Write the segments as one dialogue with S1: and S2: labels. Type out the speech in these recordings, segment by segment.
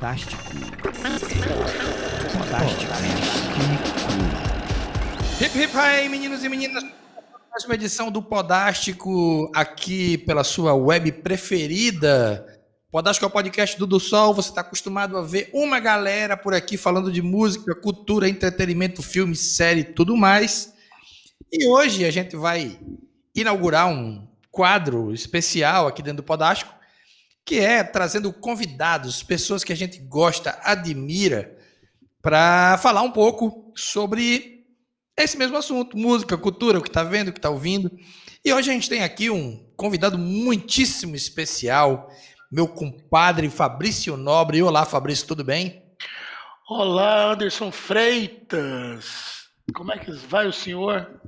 S1: Podástico. Podástico.
S2: Hip hip aí, meninos e meninas. Uma edição do Podástico aqui pela sua web preferida. Podástico é o podcast do Do Sol. Você está acostumado a ver uma galera por aqui falando de música, cultura, entretenimento, filme, série tudo mais. E hoje a gente vai inaugurar um quadro especial aqui dentro do Podástico que é trazendo convidados, pessoas que a gente gosta, admira, para falar um pouco sobre esse mesmo assunto, música, cultura, o que está vendo, o que está ouvindo. E hoje a gente tem aqui um convidado muitíssimo especial, meu compadre Fabrício Nobre. Olá, Fabrício, tudo bem?
S3: Olá, Anderson Freitas. Como é que vai o senhor?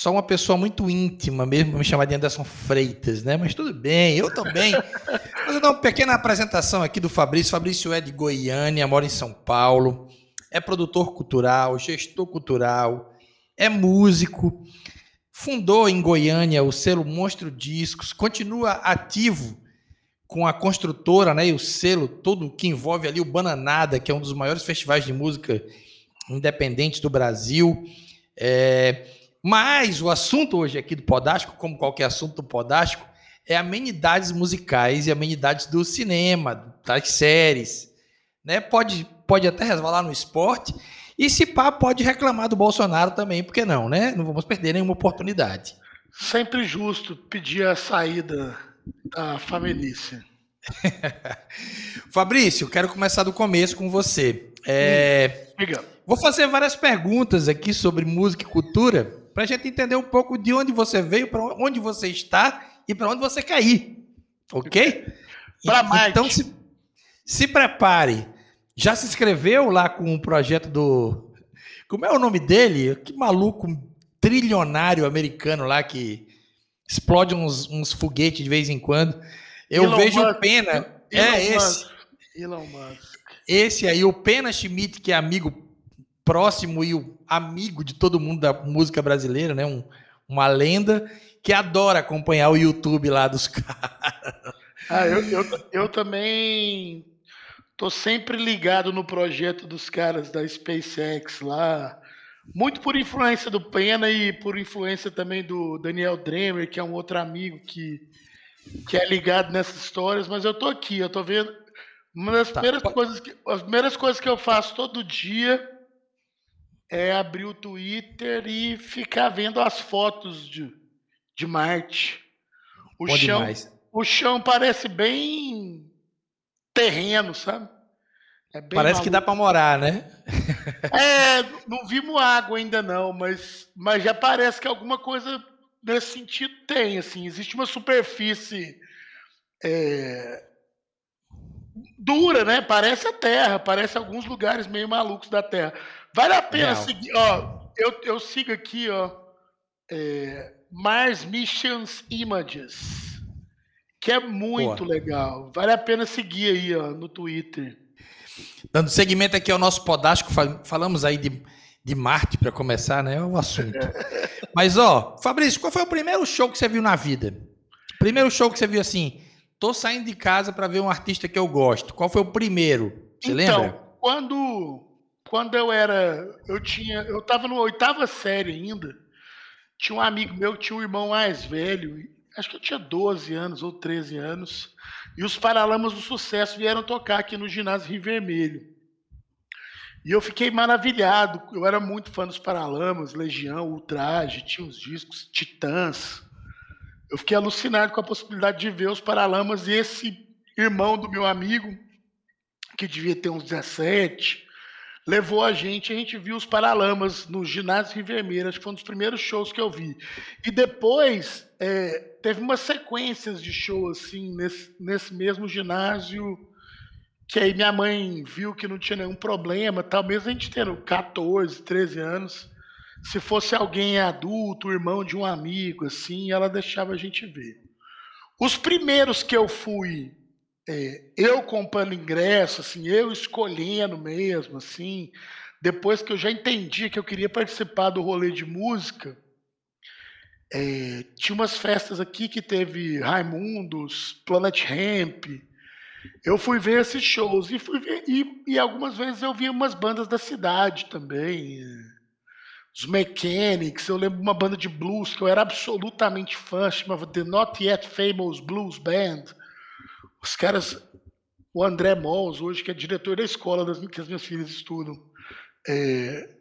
S2: Só uma pessoa muito íntima mesmo me chamar de Anderson Freitas, né? Mas tudo bem, eu também. Vou dar uma pequena apresentação aqui do Fabrício. Fabrício é de Goiânia, mora em São Paulo, é produtor cultural, gestor cultural, é músico, fundou em Goiânia o selo Monstro Discos, continua ativo com a construtora, né, e o selo todo que envolve ali o Bananada, que é um dos maiores festivais de música independentes do Brasil. É, mas o assunto hoje aqui do Podástico, como qualquer assunto do Podástico, é amenidades musicais e amenidades do cinema, das séries. Né? Pode, pode até resvalar no esporte. E se pá, pode reclamar do Bolsonaro também, porque não, né? Não vamos perder nenhuma oportunidade.
S3: Sempre justo pedir a saída da família.
S2: Fabrício, quero começar do começo com você. É, vou fazer várias perguntas aqui sobre música e cultura para a gente entender um pouco de onde você veio, para onde você está e para onde você quer ir. Ok?
S3: Para.
S2: Então se, se prepare. Já se inscreveu lá com o projeto do. Como é o nome dele? Que maluco trilionário americano lá que explode uns, uns foguetes de vez em quando. Eu Elon vejo Musk. pena. Elon é esse. Musk. Elon Musk. Esse aí, o Pena Schmidt, que é amigo próximo e o amigo de todo mundo da música brasileira, né? Um, uma lenda que adora acompanhar o YouTube lá dos caras.
S3: Ah, eu, eu, eu também tô sempre ligado no projeto dos caras da SpaceX lá, muito por influência do Pena e por influência também do Daniel Dremer, que é um outro amigo que, que é ligado nessas histórias, mas eu tô aqui, eu tô vendo uma das tá. primeiras coisas que as primeiras coisas que eu faço todo dia é abrir o Twitter e ficar vendo as fotos de, de Marte. O chão, demais. o chão parece bem terreno, sabe?
S2: É parece maluco. que dá para morar, né?
S3: é, não vimos água ainda não, mas, mas já parece que alguma coisa nesse sentido tem, assim, existe uma superfície é, dura, né? Parece a Terra, parece alguns lugares meio malucos da Terra. Vale a pena Real. seguir, ó. Eu, eu sigo aqui, ó. É, Mars Missions Images, que é muito Boa. legal. Vale a pena seguir aí, ó, no Twitter.
S2: Dando seguimento aqui ao nosso podástico, falamos aí de, de Marte para começar, né? É o assunto. Mas, ó, Fabrício, qual foi o primeiro show que você viu na vida? Primeiro show que você viu assim, tô saindo de casa para ver um artista que eu gosto. Qual foi o primeiro? Você então, lembra?
S3: Quando quando eu era. Eu tinha. Eu tava na oitava série ainda. Tinha um amigo meu tinha um irmão mais velho. Acho que eu tinha 12 anos ou 13 anos. E os Paralamas do Sucesso vieram tocar aqui no ginásio Rio Vermelho. E eu fiquei maravilhado. Eu era muito fã dos Paralamas, Legião, Ultraje, tinha os discos, Titãs. Eu fiquei alucinado com a possibilidade de ver os Paralamas e esse irmão do meu amigo, que devia ter uns 17, levou a gente, a gente viu os Paralamas no ginásio Rio Vermelho, acho que foi um dos primeiros shows que eu vi. E depois é, teve umas sequências de shows assim nesse, nesse mesmo ginásio, que aí minha mãe viu que não tinha nenhum problema, tal, mesmo a gente tendo 14, 13 anos, se fosse alguém adulto, irmão de um amigo, assim, ela deixava a gente ver. Os primeiros que eu fui é, eu comprando ingresso, assim, eu escolhendo mesmo, assim, depois que eu já entendi que eu queria participar do rolê de música, é, tinha umas festas aqui que teve Raimundos, Planet Ramp, eu fui ver esses shows e fui ver, e, e algumas vezes eu vi umas bandas da cidade também. Os Mechanics, eu lembro uma banda de blues que eu era absolutamente fã, chamava The Not Yet Famous Blues Band. Os caras, o André Mols, hoje que é diretor da escola das, que as minhas filhas estudam, é,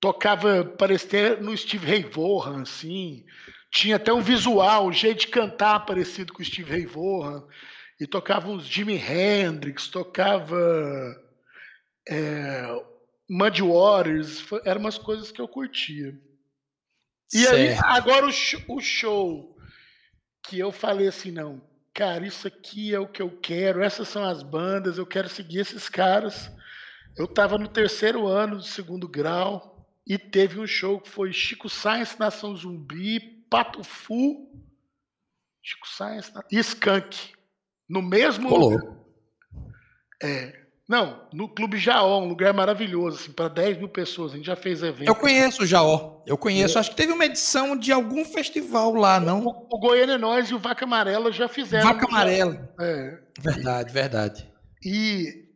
S3: tocava, parecia no Steve Ray Vaughan, assim, tinha até um visual, um jeito de cantar parecido com o Steve Ray Vaughan, e tocava uns Jimi Hendrix, tocava é, Muddy Waters, eram umas coisas que eu curtia. E certo. aí, agora o o show que eu falei assim, não, cara, isso aqui é o que eu quero, essas são as bandas, eu quero seguir esses caras. Eu estava no terceiro ano do segundo grau e teve um show que foi Chico Science, Nação Zumbi, Pato Fu, Chico Science e Skank. No mesmo
S2: lugar.
S3: É. Não, no Clube Jaó, um lugar maravilhoso, assim, para 10 mil pessoas. A gente já fez evento.
S2: Eu conheço o Jaó. Eu conheço. É. Acho que teve uma edição de algum festival lá, não?
S3: O, o Goiânia Nós e o Vaca Amarela já fizeram.
S2: Vaca Amarela. É. Verdade, verdade.
S3: E,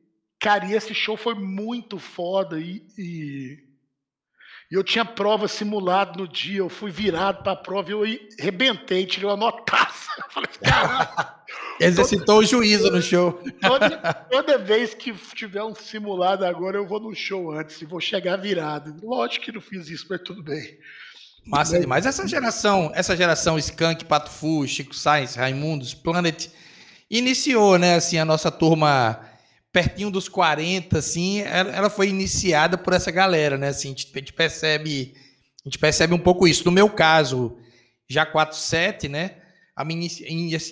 S3: cara, e esse show foi muito foda. E, e e eu tinha prova simulada no dia, eu fui virado para a prova e eu rebentei, tirei uma notaça. Eu falei, caramba.
S2: Exercitou o juízo no show.
S3: Toda, toda, vez que tiver um simulado agora, eu vou no show antes e vou chegar virado. Lógico que não fiz isso, mas tudo bem.
S2: Massa demais. Essa geração, essa geração Skank, Pato Fu, Chico Sainz, Raimundos, Planet, iniciou, né, assim, a nossa turma pertinho dos 40, assim, ela, ela, foi iniciada por essa galera, né? Assim, a gente, a gente, percebe, a gente percebe um pouco isso. No meu caso, já 47, né? A minha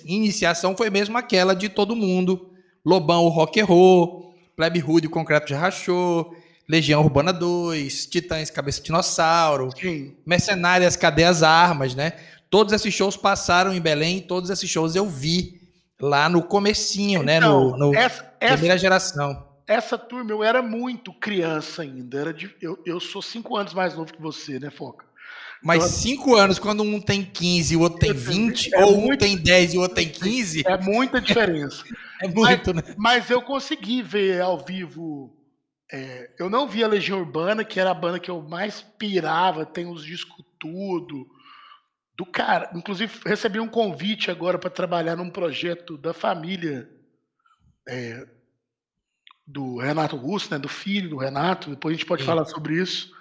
S2: iniciação foi mesmo aquela de todo mundo. Lobão, o rock roll, Plebe Hood, o Concreto de Rachou, Legião Urbana 2, Titãs, Cabeça de Dinossauro, Sim. Mercenárias, Cadê as Armas, né? Todos esses shows passaram em Belém, todos esses shows eu vi lá no comecinho, né? Então, no, no essa, primeira essa, geração.
S3: Essa turma, eu era muito criança ainda. Era de, eu, eu sou cinco anos mais novo que você, né, Foca?
S2: Mas então, cinco anos, quando um tem 15 e o outro tem 20, é ou muito, um tem 10 e o outro tem 15.
S3: É muita diferença.
S2: é muito,
S3: mas,
S2: né?
S3: Mas eu consegui ver ao vivo. É, eu não vi a Legião Urbana, que era a banda que eu mais pirava, tem os discos tudo do cara. Inclusive, recebi um convite agora para trabalhar num projeto da família é, do Renato Russo, né, do filho do Renato. Depois a gente pode Sim. falar sobre isso.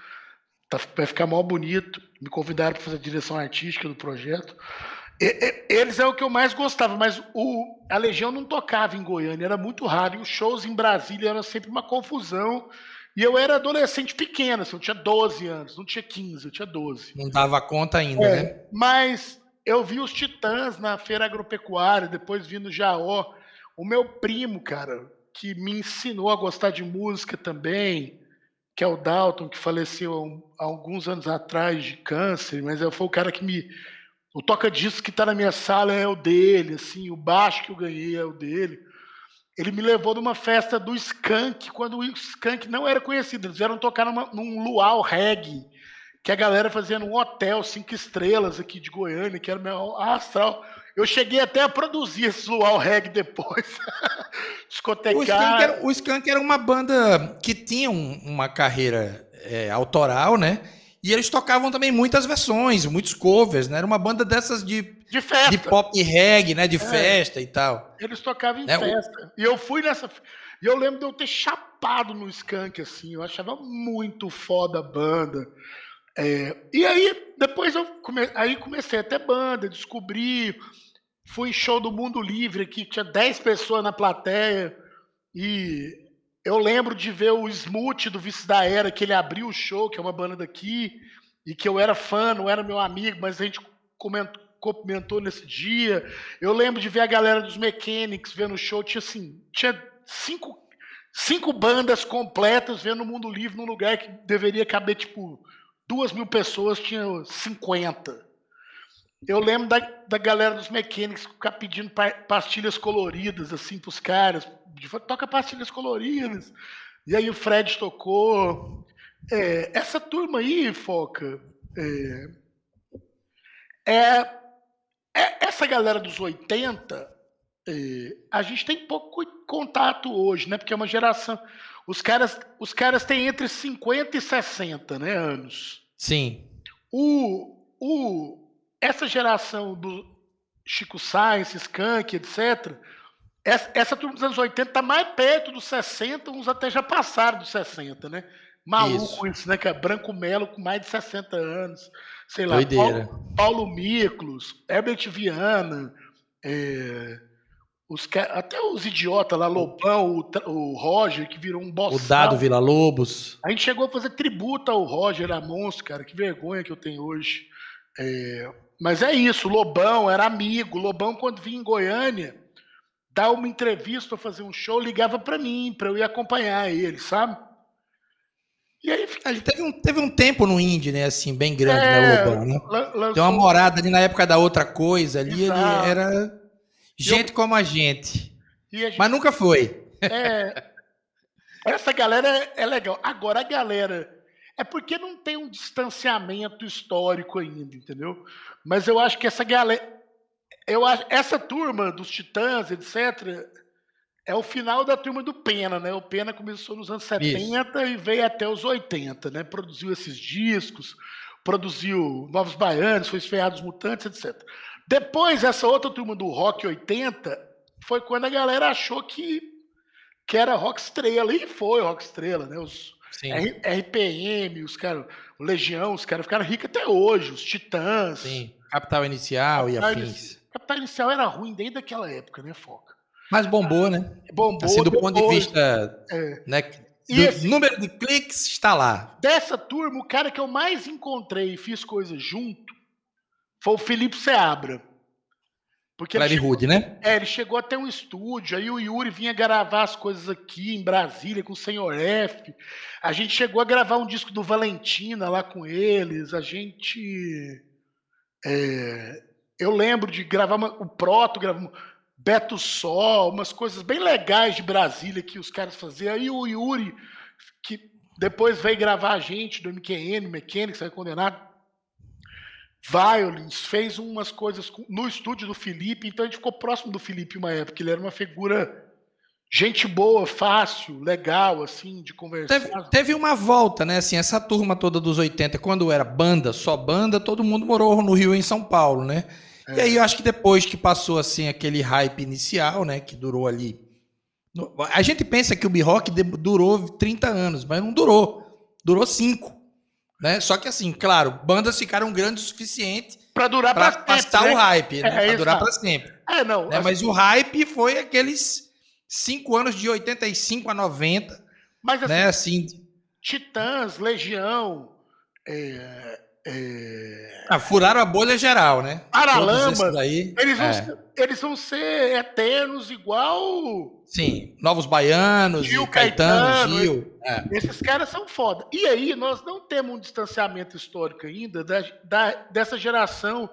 S3: Tá, vai ficar mal bonito. Me convidaram para fazer a direção artística do projeto. E, e, eles é o que eu mais gostava, mas o, a Legião não tocava em Goiânia, era muito raro. E os shows em Brasília eram sempre uma confusão. E eu era adolescente pequeno, assim, eu tinha 12 anos, não tinha 15, eu tinha 12.
S2: Não dava conta ainda, é, né?
S3: Mas eu vi os Titãs na feira agropecuária, depois vi no Jaó. O meu primo, cara, que me ensinou a gostar de música também, que é o Dalton, que faleceu há alguns anos atrás de câncer, mas foi o cara que me. O toca-disco que está na minha sala é o dele, assim, o baixo que eu ganhei é o dele. Ele me levou numa festa do Skank, quando o Skank não era conhecido. Eles vieram tocar numa, num luau reggae, que a galera fazia num hotel cinco estrelas aqui de Goiânia, que era meu astral. Eu cheguei até a produzir esse luau reggae depois.
S2: Discotecar. O Skank, era, o Skank era uma banda que tinha um, uma carreira é, autoral, né? E eles tocavam também muitas versões, muitos covers, né? Era uma banda dessas de,
S3: de, festa.
S2: de pop reggae, né? De é. festa e tal.
S3: Eles tocavam em né? festa. E eu fui nessa. E eu lembro de eu ter chapado no Skank, assim. Eu achava muito foda a banda. É, e aí, depois eu come, aí comecei a ter banda, descobri. Fui show do Mundo Livre aqui, tinha 10 pessoas na plateia. E eu lembro de ver o Smooth do Vice da Era, que ele abriu o show, que é uma banda daqui, e que eu era fã, não era meu amigo, mas a gente comentou, comentou nesse dia. Eu lembro de ver a galera dos Mechanics vendo o show, tinha assim, tinha cinco, cinco bandas completas vendo o Mundo Livre num lugar que deveria caber tipo duas mil pessoas, tinha 50. Eu lembro da, da galera dos mecânicos ficar pedindo pastilhas coloridas assim para os caras. Toca pastilhas coloridas. E aí o Fred tocou. É, essa turma aí, Foca, é, é, é, essa galera dos 80 é, a gente tem pouco contato hoje, né? Porque é uma geração. Os caras, os caras têm entre 50 e 60 né, anos.
S2: Sim.
S3: O, o, essa geração do Chico Sainz, Skank, etc., essa, essa turma dos anos 80 está mais perto dos 60, uns até já passaram dos 60, né? Maluco isso, isso né, é Branco Melo com mais de 60 anos. Sei lá,
S2: Doideira.
S3: Paulo, Paulo Miklos, Herbert Viana, é, os, até os idiotas lá, Lobão, o, o Roger, que virou um boss.
S2: O Dado Vila Lobos.
S3: A gente chegou a fazer tributo ao Roger Amonso, cara. Que vergonha que eu tenho hoje. É, mas é isso, Lobão era amigo. Lobão, quando vinha em Goiânia, dar uma entrevista ou fazer um show, ligava para mim, para eu ir acompanhar ele, sabe?
S2: E aí ele teve um, teve um tempo no indie, né, assim, bem grande, né, é, né, Lobão, né? Lançou... Tem uma morada ali na época da outra coisa ali, Exato. ele era gente eu... como a gente. A gente... Mas nunca foi.
S3: É, essa galera é legal. Agora a galera é porque não tem um distanciamento histórico ainda, entendeu? Mas eu acho que essa galera eu acho essa turma dos Titãs, etc, é o final da turma do Pena, né? O Pena começou nos anos 70 Isso. e veio até os 80, né? Produziu esses discos, produziu Novos Baianos, foi Esfeiados Mutantes, etc. Depois, essa outra turma do Rock 80 foi quando a galera achou que, que era rock estrela, e foi rock estrela, né? Os R, RPM, os caras, o Legião, os caras ficaram ricos até hoje, os Titãs. Sim,
S2: Capital Inicial Capital e afins.
S3: Capital Inicial era ruim desde aquela época, né, Foca?
S2: Mas bombou, né?
S3: Bombou.
S2: Assim, do depois, ponto de vista. É. Né, do esse, número de cliques está lá.
S3: Dessa turma, o cara que eu mais encontrei e fiz coisas junto foi o Felipe Seabra.
S2: Porque Larry Hood, né?
S3: É, ele chegou até um estúdio, aí o Yuri vinha gravar as coisas aqui em Brasília com o Senhor F. A gente chegou a gravar um disco do Valentina lá com eles. A gente. É, eu lembro de gravar uma, o Proto, gravamos Beto Sol, umas coisas bem legais de Brasília que os caras faziam. Aí o Yuri, que depois veio gravar a gente do MQN, Mechanics, foi condenado. Violins, fez umas coisas no estúdio do Felipe, então a gente ficou próximo do Felipe uma época, ele era uma figura gente boa, fácil, legal, assim, de conversar.
S2: Teve, teve, uma volta, né? Assim, essa turma toda dos 80, quando era banda, só banda, todo mundo morou no Rio em São Paulo, né? É. E aí eu acho que depois que passou assim aquele hype inicial, né, que durou ali. A gente pensa que o B-Rock durou 30 anos, mas não durou. Durou 5. Né? Só que assim, claro, bandas ficaram grandes o suficiente
S3: para durar para
S2: passar né? o hype, né? É, para durar para sempre.
S3: É, não.
S2: Né? Mas o hype foi aqueles 5 anos de 85 a 90. Mas assim, né? assim
S3: Titãs, Legião, é, é...
S2: Ah, furaram a bolha geral, né?
S3: Paralamas, eles, vão é. ser, eles vão ser eternos igual.
S2: Sim, Novos Baianos, Gil, Caetano, Caetano Gil.
S3: É. Esses caras são foda. E aí, nós não temos um distanciamento histórico ainda da, da, dessa geração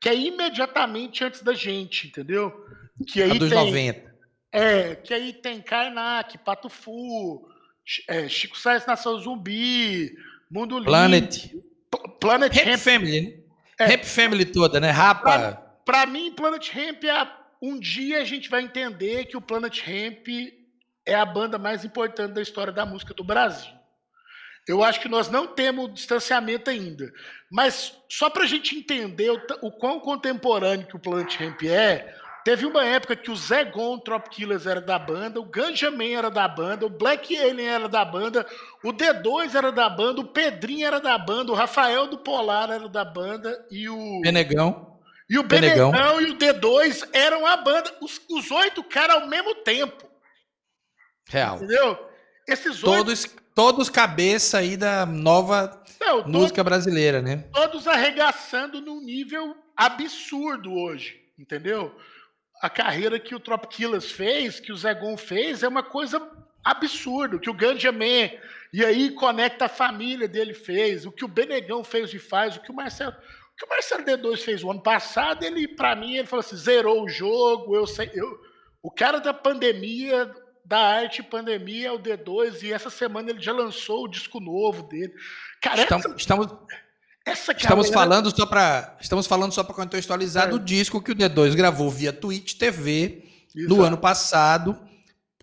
S3: que é imediatamente antes da gente, entendeu? Que aí
S2: a dos
S3: tem,
S2: 90.
S3: É, que aí tem Karnak, Pato Fu, é, Chico Sainz Nação Zumbi, Mundo
S2: Planet.
S3: Planet
S2: Hemp, Hemp Family, né? É, Hemp Family toda, né? Rapa.
S3: Para mim, Planet Hemp é. Um dia a gente vai entender que o Planet Hemp é a banda mais importante da história da música do Brasil. Eu acho que nós não temos distanciamento ainda. Mas só para a gente entender o, o, quão contemporâneo que o Planet Hemp é, Teve uma época que o Zé Gon Trop Killers era da banda, o Ganja Man era da banda, o Black Alien era da banda, o D2 era da banda, o Pedrinho era da banda, o Rafael do Polar era da banda e o.
S2: Benegão.
S3: E o Benegão, Benegão e o D2 eram a banda, os, os oito caras ao mesmo tempo.
S2: Real.
S3: Entendeu? Esses
S2: oito. Todos, todos cabeça aí da nova Não, música todos, brasileira, né?
S3: Todos arregaçando num nível absurdo hoje, entendeu? A carreira que o Trop Killers fez, que o Zegon fez, é uma coisa absurda. O que o Ganja Man, e aí conecta a família dele fez, o que o Benegão fez e faz, o que o Marcelo. O que o Marcelo D2 fez o ano passado, ele, para mim, ele falou assim: zerou o jogo, eu sei. Eu, o cara da pandemia, da arte pandemia é o D2, e essa semana ele já lançou o disco novo dele.
S2: Cara, estamos, essa... estamos, essa estamos falando só para estamos falando só para contextualizar é. do disco que o D2 gravou via Twitch TV no ano passado,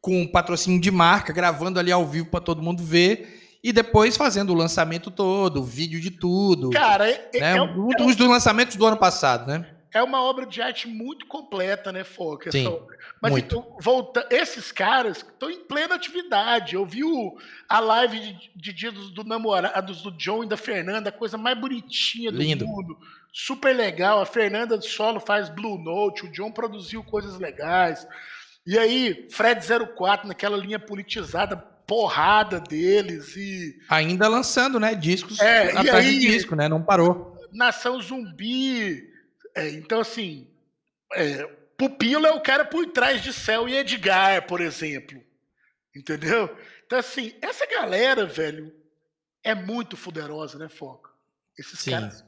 S2: com um patrocínio de marca, gravando ali ao vivo para todo mundo ver. E depois fazendo o lançamento todo, o vídeo de tudo.
S3: Cara, é,
S2: né? é, um, é um, dos lançamentos do ano passado, né?
S3: É uma obra de arte muito completa, né, Foca?
S2: Sim,
S3: Mas
S2: muito.
S3: Então, volta, esses caras estão em plena atividade. Eu vi o, a live de, de dia dos do namorados do John e da Fernanda, a coisa mais bonitinha do
S2: Lindo.
S3: mundo. Super legal. A Fernanda de solo faz Blue Note, o John produziu coisas legais. E aí, Fred 04, naquela linha politizada, porrada deles e.
S2: Ainda lançando, né? Discos
S3: É,
S2: atrás
S3: aí-
S2: de disco, né? Não parou.
S3: Nação Zumbi. É, então, assim, é, Pupilo é o cara por trás de Céu e Edgar, por exemplo. Entendeu? Então, assim, essa galera, velho, é muito fuderosa, né, Foca? Esses
S2: Sim.
S3: caras.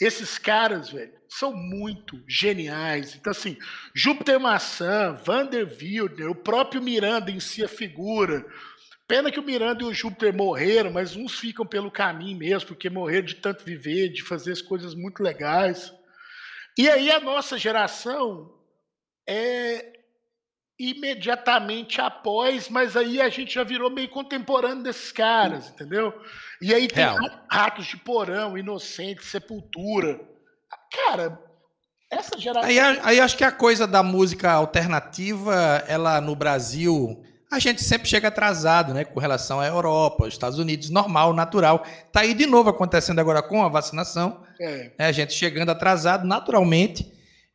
S3: Esses caras, velho, são muito geniais. Então, assim, Júpiter Maçã, Vander Wildner, o próprio Miranda em si, a figura. Pena que o Miranda e o Júpiter morreram, mas uns ficam pelo caminho mesmo, porque morreram de tanto viver, de fazer as coisas muito legais. E aí a nossa geração é imediatamente após, mas aí a gente já virou meio contemporâneo desses caras, entendeu? E aí tem
S2: Real.
S3: ra- Ratos de Porão, Inocente, Sepultura. Cara, essa geração.
S2: Aí, aí acho que a coisa da música alternativa, ela no Brasil, a gente sempre chega atrasado, né? Com relação à Europa, Estados Unidos, normal, natural. Tá aí de novo acontecendo agora com a vacinação.
S3: É,
S2: né, a gente chegando atrasado, naturalmente,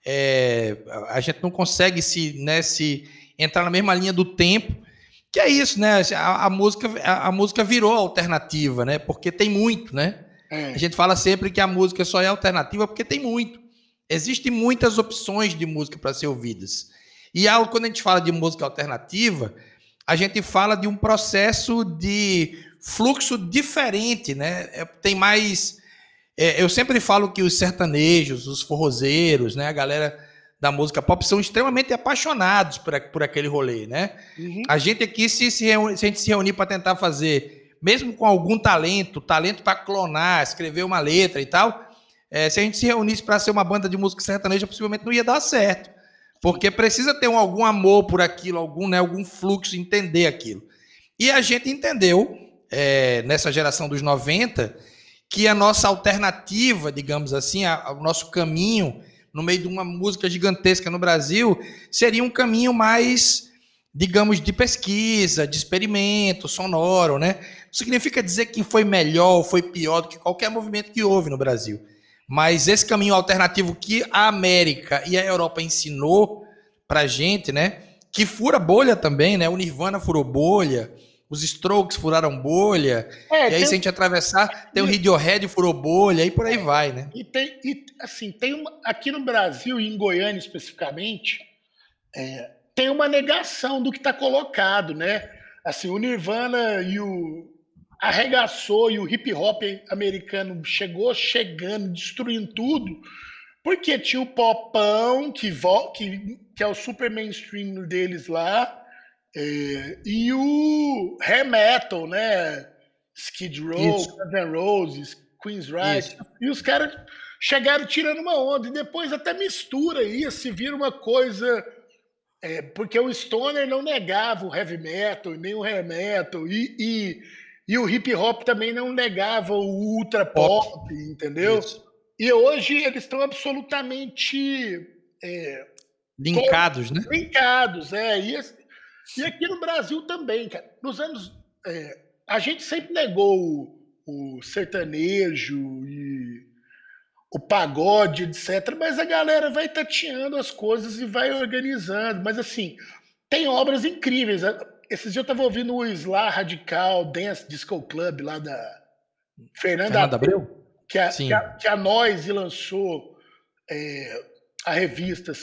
S2: é, a gente não consegue se, né, se entrar na mesma linha do tempo. Que é isso, né? A, a música, a, a música virou alternativa, né? Porque tem muito, né?
S3: é.
S2: A gente fala sempre que a música só é alternativa porque tem muito. Existem muitas opções de música para ser ouvidas. E quando a gente fala de música alternativa, a gente fala de um processo de fluxo diferente, né? É, tem mais. é, eu sempre falo que os sertanejos, os forrozeiros, né? A galera da música pop são extremamente apaixonados por, por aquele rolê, né?
S3: Uhum.
S2: A gente aqui, se, se, reúne- se a gente se reunir para tentar fazer, mesmo com algum talento, talento para clonar, escrever uma letra e tal, é, se a gente se reunisse para ser uma banda de música sertaneja, possivelmente não ia dar certo. Porque precisa ter um- algum amor por aquilo, algum, né, algum fluxo, entender aquilo. E a gente entendeu, é, nessa geração dos 90, que a nossa alternativa, digamos assim, a- a- o nosso caminho no meio de uma música gigantesca no Brasil, seria um caminho mais, digamos, de pesquisa, de experimento sonoro, né? Não significa dizer que foi melhor ou foi pior do que qualquer movimento que houve no Brasil. Mas esse caminho alternativo que a América e a Europa ensinou pra gente, né? Que fura bolha também, né? O Nirvana furou bolha, os Strokes furaram bolha,
S3: É,
S2: e aí,
S3: tem-
S2: se a gente atravessar, tem o Radiohead furou bolha, e por aí vai, né?
S3: E tem, e, assim, tem uma, aqui no Brasil e em Goiânia especificamente, é, tem uma negação do que está colocado, né? Assim, o Nirvana e o arregaçou e o hip hop americano chegou chegando, destruindo tudo, porque tinha o popão que, que, que é o super mainstream deles lá, é, e o hair metal, né? Skid Row,
S2: Isso.
S3: Guns N' Roses, Queen's Right. E os caras chegaram tirando uma onda. E depois até mistura isso, se vira uma coisa. é, porque o Stoner não negava o heavy metal, nem o hair metal. E, e, e o hip hop também não negava o ultra pop, entendeu?
S2: Isso.
S3: E hoje eles estão absolutamente é,
S2: Linkados, né?
S3: brincados, é. E, e aqui no Brasil também, cara. Nos anos. é, a gente sempre negou o, o sertanejo e o pagode, etc. Mas a galera vai tateando as coisas e vai organizando. Mas assim, tem obras incríveis. Esses dias eu estava ouvindo o Sla Radical Dance Disco Club lá da Fernanda,
S2: Fernando Abreu?
S3: que a,
S2: Sim.
S3: que a, que a Noise lançou, é, a revista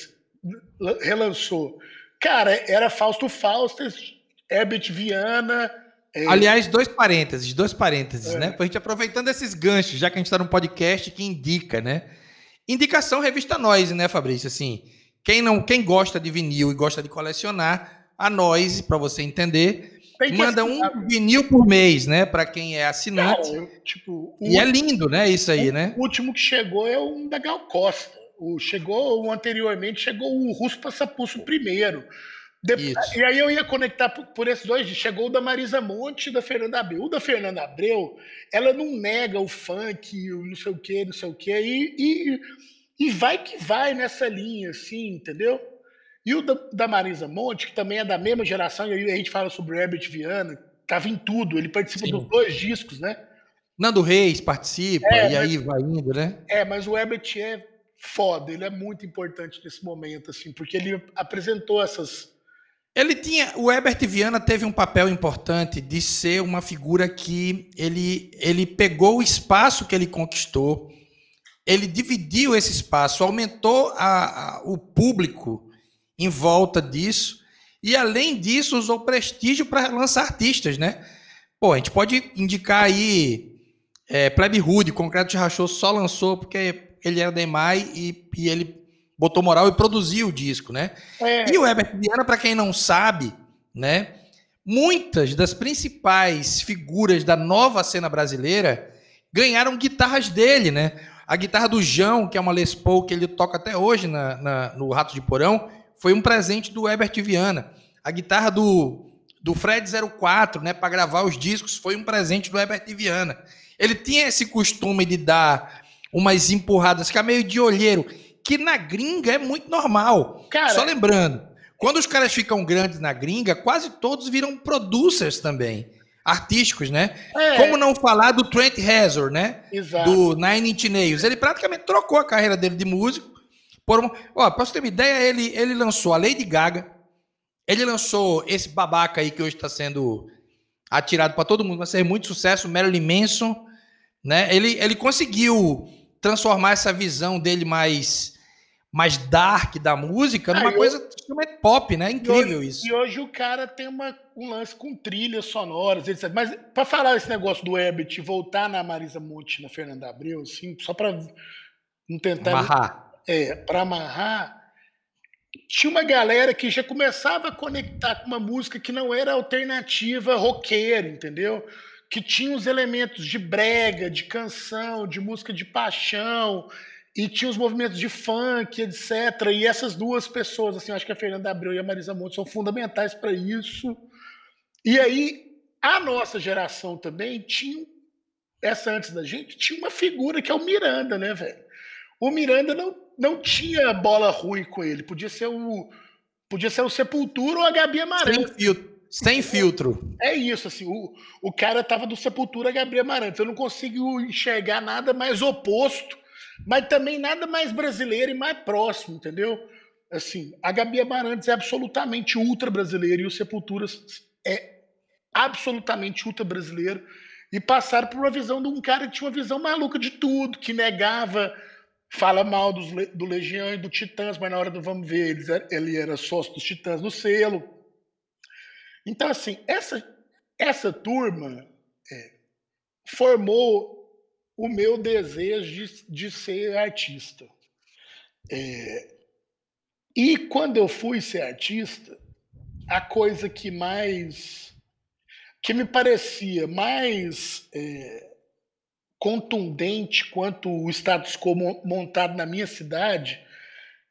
S3: la- relançou. Cara, era Fausto Faustas, Herbert Viana. é,
S2: Aliás, dois parênteses, dois parênteses,
S3: É.
S2: né? Pra gente aproveitando esses ganchos, já que a gente está num podcast que indica, né? Indicação Revista Noise, né, Fabrício? Assim, quem não, quem gosta de vinil e gosta de colecionar, a Noise, para você entender, manda
S3: assinar,
S2: um vinil por mês, né? Para quem é
S3: cara,
S2: assinante.
S3: eu, tipo, o,
S2: E é lindo, né? Isso aí,
S3: o
S2: né?
S3: último que chegou é um da Gal Costa. O, chegou anteriormente, chegou o Russo Passapuço primeiro. De, e aí eu ia conectar por, por, esses dois. Chegou o da Marisa Monte e da Fernanda Abreu. O da Fernanda Abreu, ela não nega o funk, o não sei o quê, não sei o quê, e, e, e vai que vai nessa linha, assim, entendeu? E o da, da, Marisa Monte, que também é da mesma geração, e aí a gente fala sobre o Herbert Viana, tava em tudo, ele participa Sim. dos dois discos, né?
S2: Nando Reis participa, é, e aí vai indo, né?
S3: É, mas o Herbert é foda, ele é muito importante nesse momento, assim, porque ele apresentou essas
S2: ele tinha. O Herbert Viana teve um papel importante de ser uma figura que ele, ele pegou o espaço que ele conquistou, ele dividiu esse espaço, aumentou a, a, o público em volta disso, e além disso, usou prestígio para lançar artistas, né? Pô, a gente pode indicar aí é, Plebe Hood, Concreto de Rachou só lançou porque ele era da EMAI e, e ele botou moral e produziu o disco, né? É. E o Herbert Viana, para quem não sabe, né? Muitas das principais figuras da nova cena brasileira ganharam guitarras dele, né? A guitarra do João, que é uma Les Paul que ele toca até hoje na, na, no Rato de Porão, foi um presente do Herbert Viana. A guitarra do, do Fred 04, né, para gravar os discos, foi um presente do Herbert Viana. Ele tinha esse costume de dar umas empurradas, ficar meio de olheiro que na gringa é muito normal. Cara, Só lembrando, quando os caras ficam grandes na gringa, quase todos viram producers também. Artísticos, né? É. Como não falar do Trent Reznor, né? Exato. Do Nine Inch Nails. Ele praticamente trocou a carreira dele de músico por. Ó, pra você ter uma ideia, ele, ele lançou a Lady Gaga, ele lançou esse babaca aí que hoje está sendo atirado para todo mundo, vai ser muito sucesso, Marilyn Manson, né? Ele, ele conseguiu transformar essa visão dele mais mais dark da música numa ah, coisa totalmente pop, né? Incrível
S3: hoje,
S2: isso.
S3: E hoje o cara tem uma, um lance com trilhas sonoras, etc. Mas para falar esse negócio do Herbert voltar na Marisa Monte, na Fernanda Abreu, assim, só para não tentar
S2: amarrar.
S3: É, para amarrar, tinha uma galera que já começava a conectar com uma música que não era alternativa roqueira, entendeu? Que tinha os elementos de brega, de canção, de música de paixão, e tinha os movimentos de funk, etc. E essas duas pessoas, assim, acho que a Fernanda Abreu e a Marisa Monte são fundamentais para isso. E aí, a nossa geração também tinha, essa antes da gente, tinha uma figura que é o Miranda, né, velho? O Miranda não, não tinha bola ruim com ele, podia ser o podia ser o Sepultura ou a Gabi Amarante.
S2: Sem filtro. Sem filtro.
S3: É isso, assim, o, o cara tava do Sepultura Gabi Amarante. Eu não consigo enxergar nada mais oposto mas também nada mais brasileiro e mais próximo, entendeu? Assim, a Gabi Amarantes é absolutamente ultra brasileira e o Sepulturas é absolutamente ultra brasileiro e passaram por uma visão de um cara que tinha uma visão maluca de tudo, que negava, fala mal dos, do Legião e do Titãs, mas na hora do vamos ver, ele, ele era sócio dos Titãs no selo. Então, assim, essa, essa turma é, formou o meu desejo de, de ser artista. É, e quando eu fui ser artista, a coisa que mais. que me parecia mais é, contundente quanto o status quo montado na minha cidade,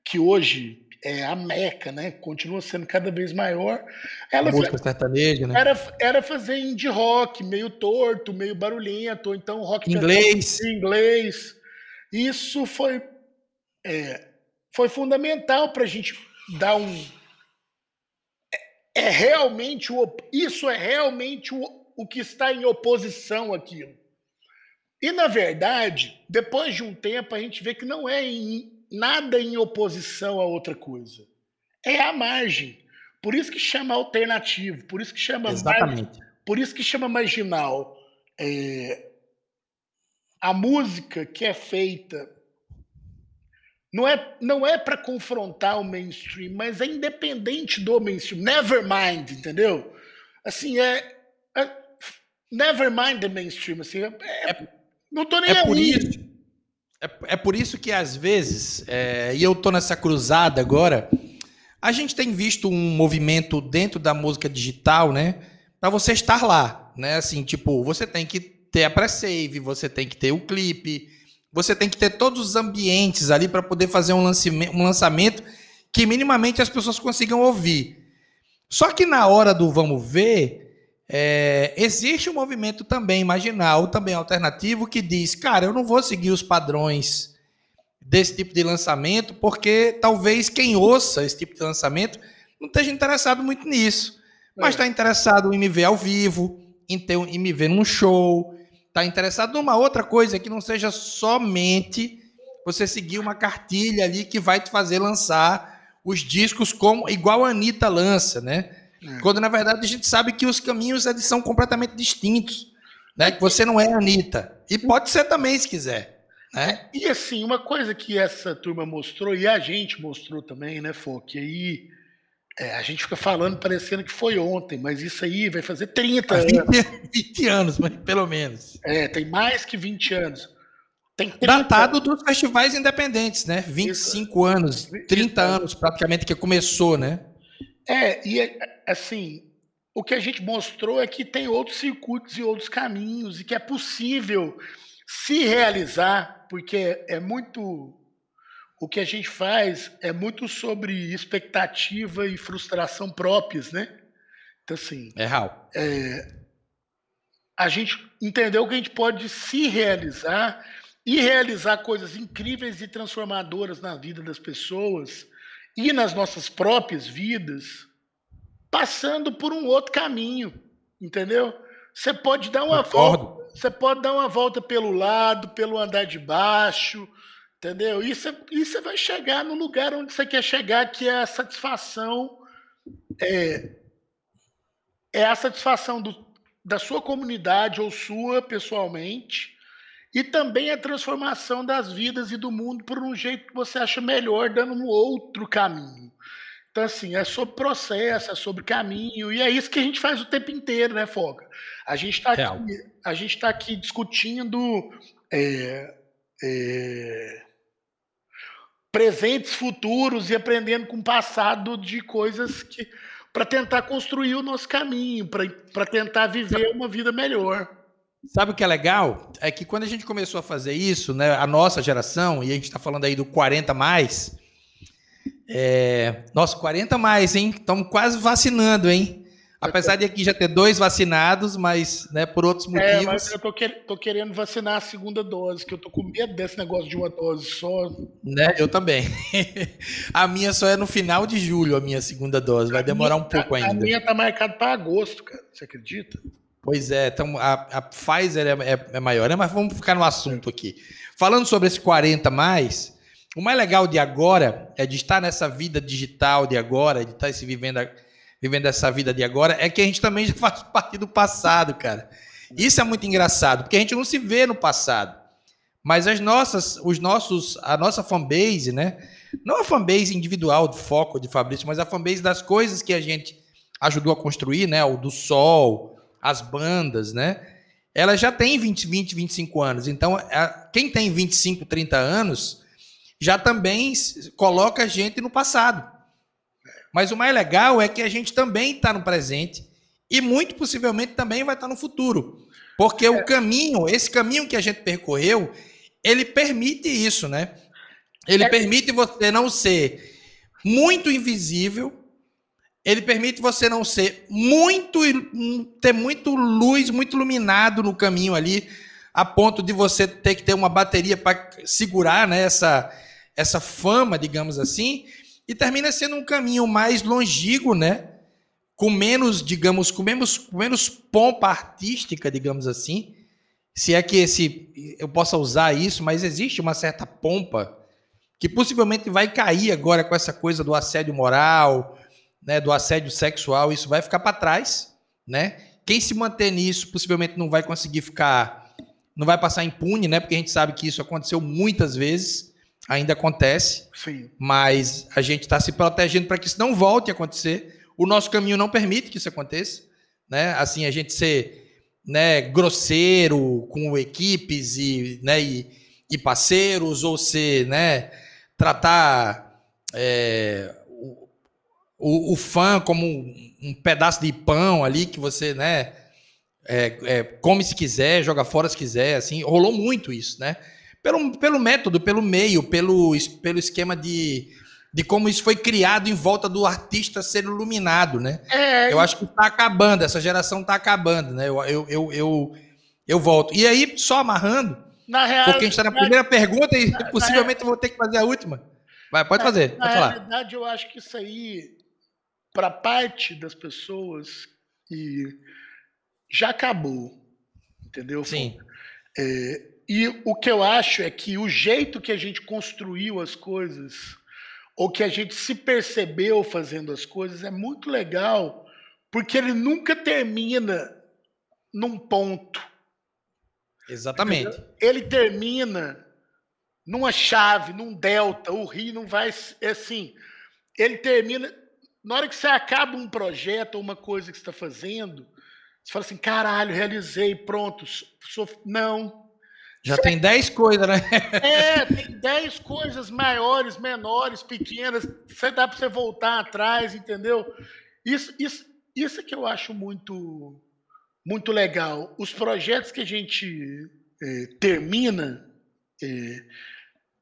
S3: que hoje é a Meca, né? Continua sendo cada vez maior.
S2: Ela música sertaneja, né?
S3: Era, era fazer indie rock, meio torto, meio barulhento, ou então rock
S2: inglês.
S3: Em inglês. Isso foi, é, foi fundamental para a gente dar um. É, é realmente o, isso é realmente o, o que está em oposição àquilo. E, na verdade, depois de um tempo, a gente vê que não é em, nada em oposição a outra coisa. É a margem. Por isso que chama alternativo, por isso que chama
S2: Exatamente.
S3: por isso que chama marginal. É, a música que é feita não é, não é para confrontar o mainstream, mas é independente do mainstream. Never mind, entendeu? Assim, é, é never mind the mainstream. Assim, é, é, não tô nem
S2: é por isso é, é por isso que, às vezes, é, e eu tô nessa cruzada agora, a gente tem visto um movimento dentro da música digital, né? Para você estar lá, né? Assim, tipo, você tem que ter a pré-save, você tem que ter o clipe, você tem que ter todos os ambientes ali para poder fazer um lançamento, um lançamento que minimamente as pessoas consigam ouvir. Só que na hora do vamos ver, é, existe um movimento também marginal, também alternativo, que diz: cara, eu não vou seguir os padrões desse tipo de lançamento, porque talvez quem ouça esse tipo de lançamento não esteja interessado muito nisso, mas está é. interessado em me ver ao vivo, em, ter, em me ver num show, está interessado numa outra coisa que não seja somente você seguir uma cartilha ali que vai te fazer lançar os discos como igual a Anitta lança, né? É. Quando na verdade a gente sabe que os caminhos eles são completamente distintos, né? Que você não é a Anitta. E pode ser também se quiser. Né?
S3: E assim, uma coisa que essa turma mostrou, e a gente mostrou também, né, Fô, que aí é, a gente fica falando parecendo que foi ontem, mas isso aí vai fazer 30
S2: anos. 20, 20 anos, mas pelo menos.
S3: É, tem mais que 20 anos.
S2: Tem 30... Datado dos festivais independentes, né? 25 Isso. anos, 30 Isso. anos praticamente que começou, né?
S3: É, e é, assim, o que a gente mostrou é que tem outros circuitos e outros caminhos e que é possível se realizar, porque é muito o que a gente faz é muito sobre expectativa e frustração próprias, né? Então assim,
S2: é real.
S3: É, a gente entendeu que a gente pode se realizar e realizar coisas incríveis e transformadoras na vida das pessoas e nas nossas próprias vidas, passando por um outro caminho, entendeu? Você pode dar uma volta, você pode dar uma volta pelo lado, pelo andar de baixo, entendeu? E você, e você vai chegar no lugar onde você quer chegar, que é a satisfação, é, é a satisfação do, da sua comunidade ou sua pessoalmente e também a transformação das vidas e do mundo por um jeito que você acha melhor, dando um outro caminho. Então, assim, é sobre processo, é sobre caminho, e é isso que a gente faz o tempo inteiro, né, Foca? A gente está aqui, a gente tá aqui discutindo é, é, presentes, futuros e aprendendo com o passado de coisas que para tentar construir o nosso caminho, para tentar viver uma vida melhor.
S2: Sabe o que é legal? É que quando a gente começou a fazer isso, né, a nossa geração, e a gente está falando aí do 40 mais, é... nossa, 40 mais, hein? Estamos quase vacinando, hein? Apesar de aqui já ter dois vacinados, mas né, por outros motivos. É, mas
S3: eu tô, que... tô, querendo vacinar a segunda dose, que eu tô com medo desse negócio de uma dose só.
S2: Né? Eu também. a minha só é no final de julho, a minha segunda dose. Vai demorar um pouco ainda. A
S3: minha tá marcada para agosto, cara. Você acredita?
S2: Pois é, então a, a Pfizer é, é, é, maior, né? Mas vamos ficar no assunto aqui. Falando sobre esse 40 mais, o mais legal de agora é de estar nessa vida digital de agora, de estar se vivendo, vivendo essa vida de agora, é que a gente também já faz parte do passado, cara. Isso é muito engraçado, porque a gente não se vê no passado. Mas as nossas, os nossos, a nossa fanbase, né? Não a fanbase individual do foco de Fabrício, mas a fanbase das coisas que a gente ajudou a construir, né? O do Sol, as bandas, né? Ela já tem 20, 20, 25 anos. Então, a, quem tem 25, 30 anos já também coloca a gente no passado. Mas o mais legal é que a gente também está no presente e muito possivelmente também vai estar tá no futuro. Porque é. o caminho, esse caminho que a gente percorreu, ele permite isso, né? Ele é. permite você não ser muito invisível, ele permite você não ser muito ter muito luz, muito iluminado no caminho ali, a ponto de você ter que ter uma bateria para segurar né, essa, essa fama, digamos assim, e termina sendo um caminho mais longínquo, né? Com menos, digamos, com menos, com menos pompa artística, digamos assim. Se é que esse eu possa usar isso, mas existe uma certa pompa que possivelmente vai cair agora com essa coisa do assédio moral, né, do assédio sexual, isso vai ficar para trás, né? Quem se manter nisso possivelmente não vai conseguir ficar, não vai passar impune, né? Porque a gente sabe que isso aconteceu muitas vezes, ainda acontece.
S3: Sim.
S2: Mas a gente está se protegendo para que isso não volte a acontecer. O nosso caminho não permite que isso aconteça, né? Assim a gente ser, né, grosseiro com equipes e, né, e, e parceiros ou ser, né, tratar é, o, o fã como um, um, pedaço de pão ali que você, né, é, é, come se quiser, joga fora se quiser, assim, rolou muito isso, né? Pelo, pelo método, pelo meio, pelo, pelo esquema de, de como isso foi criado em volta do artista ser iluminado, né? É, eu acho que está acabando, essa geração está acabando, né? Eu, eu, eu, eu, eu, volto. E aí, só amarrando, na porque a gente está na primeira pergunta e na, possivelmente na, eu vou ter que fazer a última. Vai, pode fazer, pode
S3: na
S2: falar.
S3: Na realidade, eu acho que isso aí, para parte das pessoas, e já acabou, entendeu?
S2: Sim.
S3: É, e o que eu acho é que o jeito que a gente construiu as coisas, ou que a gente se percebeu fazendo as coisas, é muito legal, porque ele nunca termina num ponto.
S2: Exatamente.
S3: Entendeu? Ele termina numa chave, num delta. O rio não vai. É assim. Ele termina. Na hora que você acaba um projeto ou uma coisa que você está fazendo, você fala assim: caralho, realizei, pronto. Sou... Não.
S2: Já tem 10 coisas, né?
S3: É, tem 10 coisas maiores, menores, pequenas. Você dá para você voltar atrás, entendeu? Isso, isso, isso é que eu acho muito, muito legal. Os projetos que a gente é, termina é,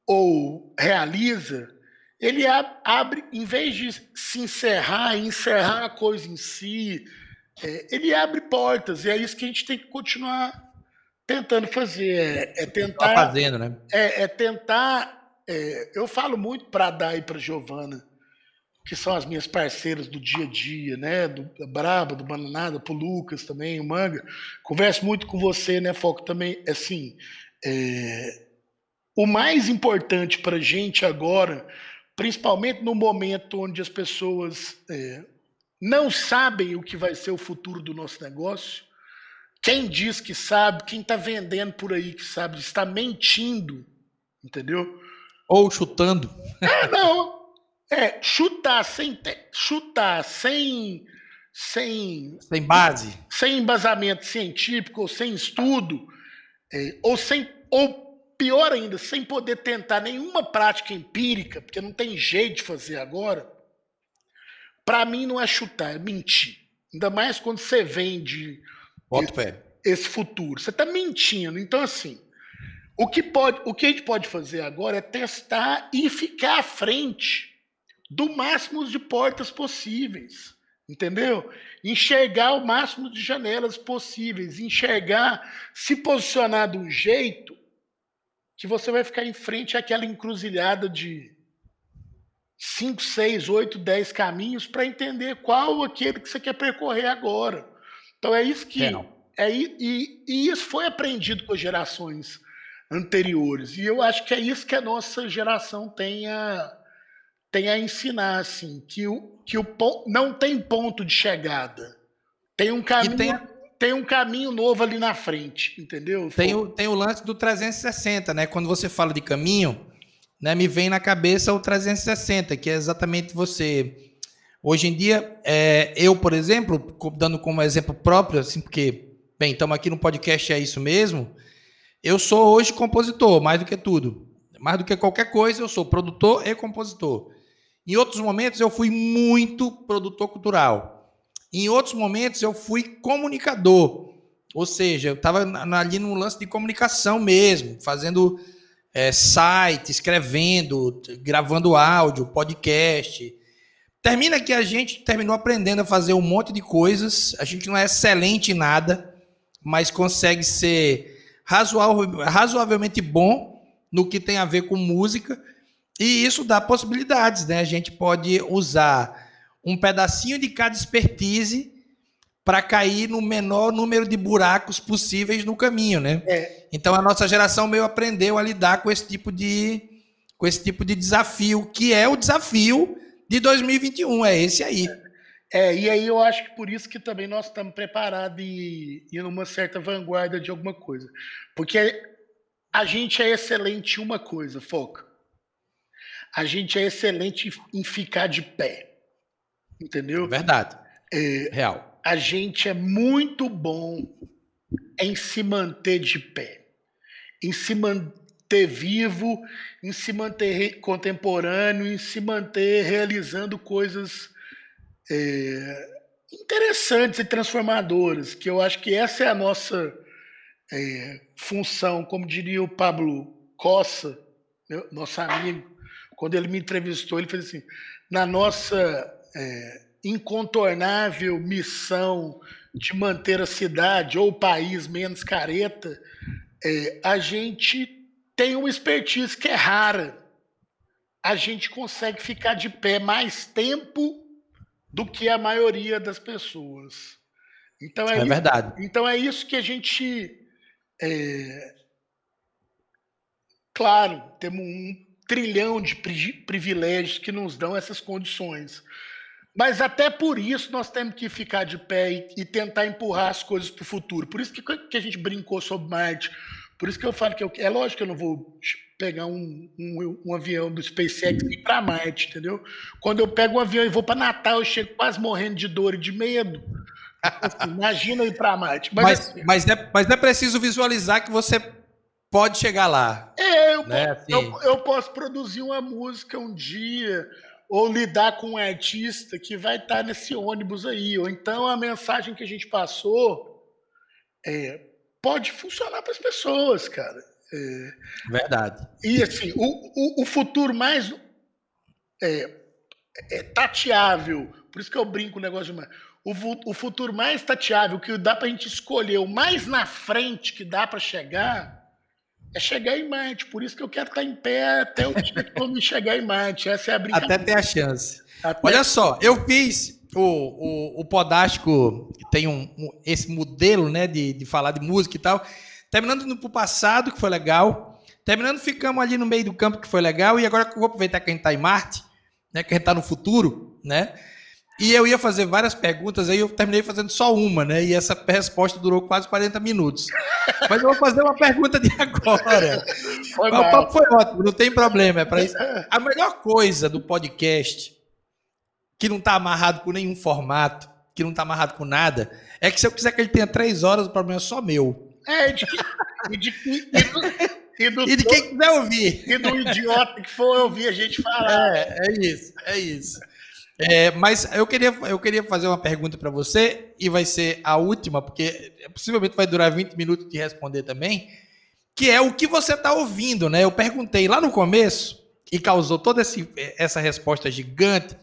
S3: ou realiza, ele abre, em vez de se encerrar, encerrar a coisa em si, é, ele abre portas. E é isso que a gente tem que continuar tentando fazer. É, é tentar.
S2: Tá fazendo, né?
S3: É, é tentar. É, eu falo muito para a Dai e para Giovana, que são as minhas parceiras do dia a dia, né? Do Braba, do Bananada, pro Lucas também, o Manga. Converso muito com você, né, Foco? Também, assim. É, o mais importante para a gente agora, principalmente no momento onde as pessoas é, não sabem o que vai ser o futuro do nosso negócio, quem diz que sabe, quem está vendendo por aí que sabe, está mentindo, entendeu?
S2: Ou chutando.
S3: É, não. É, chutar sem chutar sem sem
S2: sem base,
S3: sem embasamento científico ou sem estudo, é, ou sem ou pior ainda, sem poder tentar nenhuma prática empírica, porque não tem jeito de fazer agora, para mim não é chutar, é mentir. Ainda mais quando você vende esse, esse futuro. Você está mentindo. Então, assim, o que, pode, o que a gente pode fazer agora é testar e ficar à frente do máximo de portas possíveis. Entendeu? Enxergar o máximo de janelas possíveis, enxergar, se posicionar de um jeito que você vai ficar em frente àquela encruzilhada de 5, 6, 8, 10 caminhos para entender qual aquele que você quer percorrer agora. Então é isso que. É, e, e, isso foi aprendido por gerações anteriores. E eu acho que é isso que a nossa geração tem a, tem a ensinar, assim, que o, que o não tem ponto de chegada. Tem um caminho. Tem tem um caminho novo ali na frente, entendeu?
S2: Tem o, tem o lance do 360, né? Quando você fala de caminho, né, me vem na cabeça o 360, que é exatamente você. Hoje em dia, é, eu, por exemplo, dando como exemplo próprio, assim, porque, bem, estamos aqui no podcast, é isso mesmo. Eu sou hoje compositor, mais do que tudo. Mais do que qualquer coisa, eu sou produtor e compositor. Em outros momentos, eu fui muito produtor cultural. Em outros momentos eu fui comunicador, ou seja, eu estava ali no lance de comunicação mesmo, fazendo é, site, escrevendo, gravando áudio, podcast. Termina que a gente terminou aprendendo a fazer um monte de coisas. A gente não é excelente em nada, mas consegue ser razoavelmente bom no que tem a ver com música. E isso dá possibilidades, né? A gente pode usar um pedacinho de cada expertise para cair no menor número de buracos possíveis no caminho, né? É. Então a nossa geração meio aprendeu a lidar com esse tipo de com esse tipo de desafio, que é o desafio de 2021, é esse aí.
S3: É, e aí eu acho que por isso que também nós estamos preparados e, e numa certa vanguarda de alguma coisa. Porque a gente é excelente em uma coisa, foca. A gente é excelente em ficar de pé. Entendeu?
S2: Verdade. É, Real.
S3: A gente é muito bom em se manter de pé, em se manter vivo, em se manter contemporâneo, em se manter realizando coisas é, interessantes e transformadoras, que eu acho que essa é a nossa é, função, como diria o Pablo Cossa, meu, nosso amigo, quando ele me entrevistou, ele fez assim: na nossa é, incontornável missão de manter a cidade ou o país menos careta, é, a gente tem uma expertise que é rara. A gente consegue ficar de pé mais tempo do que a maioria das pessoas. Então é, é
S2: isso, verdade.
S3: Então é isso que a gente. É, claro, temos um trilhão de privilégios que nos dão essas condições. Mas até por isso nós temos que ficar de pé e, e tentar empurrar as coisas para o futuro. Por isso que, que, a gente brincou sobre Marte. Por isso que eu falo que eu, é lógico que eu não vou pegar um, um, um avião do SpaceX e ir para Marte, entendeu? Quando eu pego um avião e vou para Natal, eu chego quase morrendo de dor e de medo. Assim, imagina ir para Marte.
S2: Mas, mas, assim, mas, é, mas não é preciso visualizar que você pode chegar lá.
S3: É, eu, né? posso, assim. eu, eu posso produzir uma música um dia ou lidar com um artista que vai estar nesse ônibus aí. Ou então a mensagem que a gente passou é, pode funcionar para as pessoas, cara. É,
S2: Verdade.
S3: E assim, o, o, o futuro mais é, é, tateável, por isso que eu brinco o negócio de o, o futuro mais tateável que dá para a gente escolher, o mais na frente que dá para chegar é chegar em Marte. Por isso que eu quero estar em pé até o dia que eu me chegar em Marte. Essa é a brincadeira.
S2: Até ter a chance. Até... Olha só, eu fiz o, o, o Podástico tem um, um, esse modelo né, de, de falar de música e tal. Terminando indo para o passado, que foi legal. Terminando, ficamos ali no meio do campo, que foi legal. E agora vou aproveitar que a gente está em Marte, né, que a gente está no futuro, né? E eu ia fazer várias perguntas, aí eu terminei fazendo só uma, né? E essa resposta durou quase 40 minutos. Mas eu vou fazer uma pergunta de agora. Foi o papo foi ótimo, não tem problema, é para isso. A melhor coisa do podcast, que não está amarrado com nenhum formato, que não está amarrado com nada, é que se eu quiser que ele tenha três horas, o problema é só meu.
S3: É, de, e de, e do,
S2: e, do, e de quem quiser ouvir.
S3: E do idiota que for ouvir a gente falar.
S2: É, é isso, é isso. É, mas eu queria, eu queria fazer uma pergunta para você, e vai ser a última, porque possivelmente vai durar 20 minutos de responder também, que é o que você está ouvindo, né? Eu perguntei lá no começo, e causou toda esse, essa resposta gigante,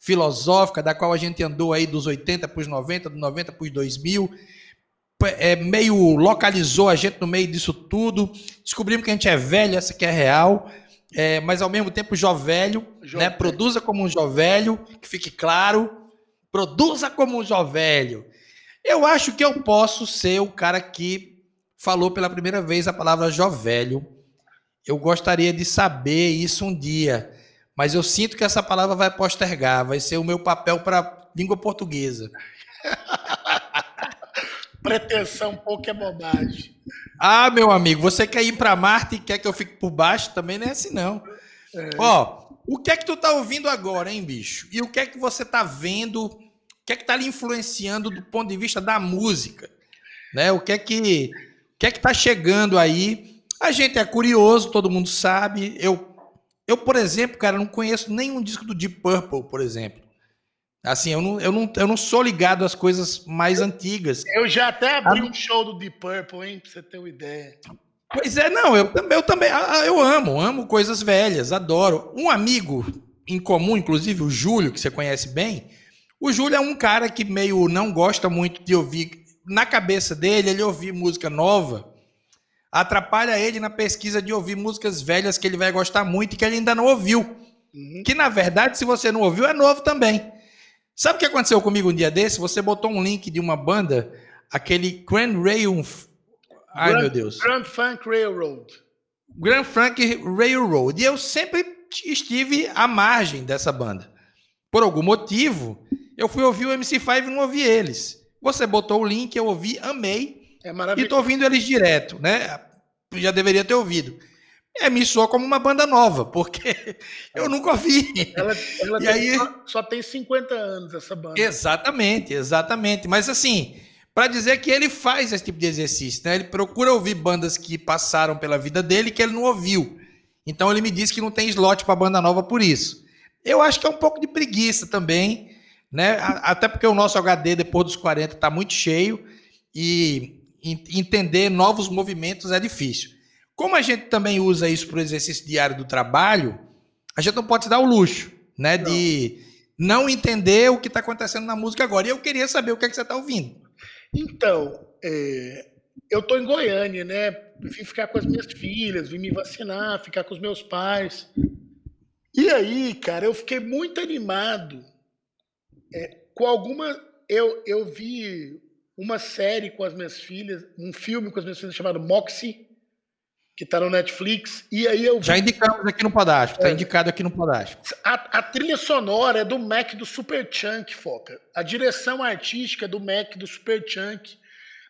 S2: filosófica, da qual a gente andou aí dos 80 para os 90, dos 90 para os 2000, é, meio localizou a gente no meio disso tudo, descobrimos que a gente é velho, essa que é real, é, mas ao mesmo tempo jovelho, né? Produza como um jovelho, que fique claro. Produza como um jovelho. Eu acho que eu posso ser o cara que falou pela primeira vez a palavra jovelho. Eu gostaria de saber isso um dia, mas eu sinto que essa palavra vai postergar, vai ser o meu papel para língua portuguesa.
S3: Pretensão pouco é bobagem.
S2: Ah, meu amigo, você quer ir para Marte e quer que eu fique por baixo? Também não é assim, não. É. Ó, o que é que tu tá ouvindo agora, hein, bicho? E o que é que você tá vendo? O que é que tá lhe influenciando do ponto de vista da música? Né? O que é que, o que é que tá chegando aí? A gente é curioso, todo mundo sabe. Eu, eu, por exemplo, cara, não conheço nenhum disco do Deep Purple, por exemplo. Assim, eu não, eu, não, eu não sou ligado às coisas mais antigas.
S3: Eu já até abri um show do Deep Purple, hein, pra você ter uma ideia.
S2: Pois é, não, eu, eu também, ah, ah, eu amo, amo coisas velhas, adoro. Um amigo em comum, inclusive o Júlio, que você conhece bem, o Júlio é um cara que meio não gosta muito de ouvir, na cabeça dele, ele ouvir música nova, atrapalha ele na pesquisa de ouvir músicas velhas que ele vai gostar muito e que ele ainda não ouviu. Uhum. Que na verdade, se você não ouviu, é novo também. Sabe o que aconteceu comigo um dia desse? Você botou um link de uma banda, aquele Grand Rail. Ai, Grand, meu Deus.
S3: Grand Funk Railroad.
S2: Grand Funk Railroad. E eu sempre estive à margem dessa banda. Por algum motivo, eu fui ouvir o MC5 e não ouvi eles. Você botou o link, eu ouvi, amei. É maravilhoso. E tô ouvindo eles direto, né? Já deveria ter ouvido é, me soa como uma banda nova, porque eu nunca ouvi.
S3: Ela, ela e aí... só, só, tem 50 anos essa banda.
S2: Exatamente, exatamente. Mas assim, para dizer que ele faz esse tipo de exercício, né? Ele procura ouvir bandas que passaram pela vida dele que ele não ouviu. Então ele me disse que não tem slot para banda nova por isso. Eu acho que é um pouco de preguiça também, né? Até porque o nosso HD depois dos 40 está muito cheio e entender novos movimentos é difícil. como a gente também usa isso para o exercício diário do trabalho, a gente não pode se dar o luxo, né, não. de não entender o que está acontecendo na música agora. E eu queria saber o que, é que você está ouvindo.
S3: Então, é, eu estou em Goiânia, né? Vim ficar com as minhas filhas, vim me vacinar, ficar com os meus pais. E aí, cara, eu fiquei muito animado é, com alguma. Eu, eu vi uma série com as minhas filhas, um filme com as minhas filhas chamado Moxie, que está no Netflix. E aí eu vi...
S2: Já indicamos aqui no Podástico, está é. indicado aqui no Podástico.
S3: A, a, trilha sonora é do Mac do Super Chunk, Foca. A direção artística é do Mac do Super Chunk.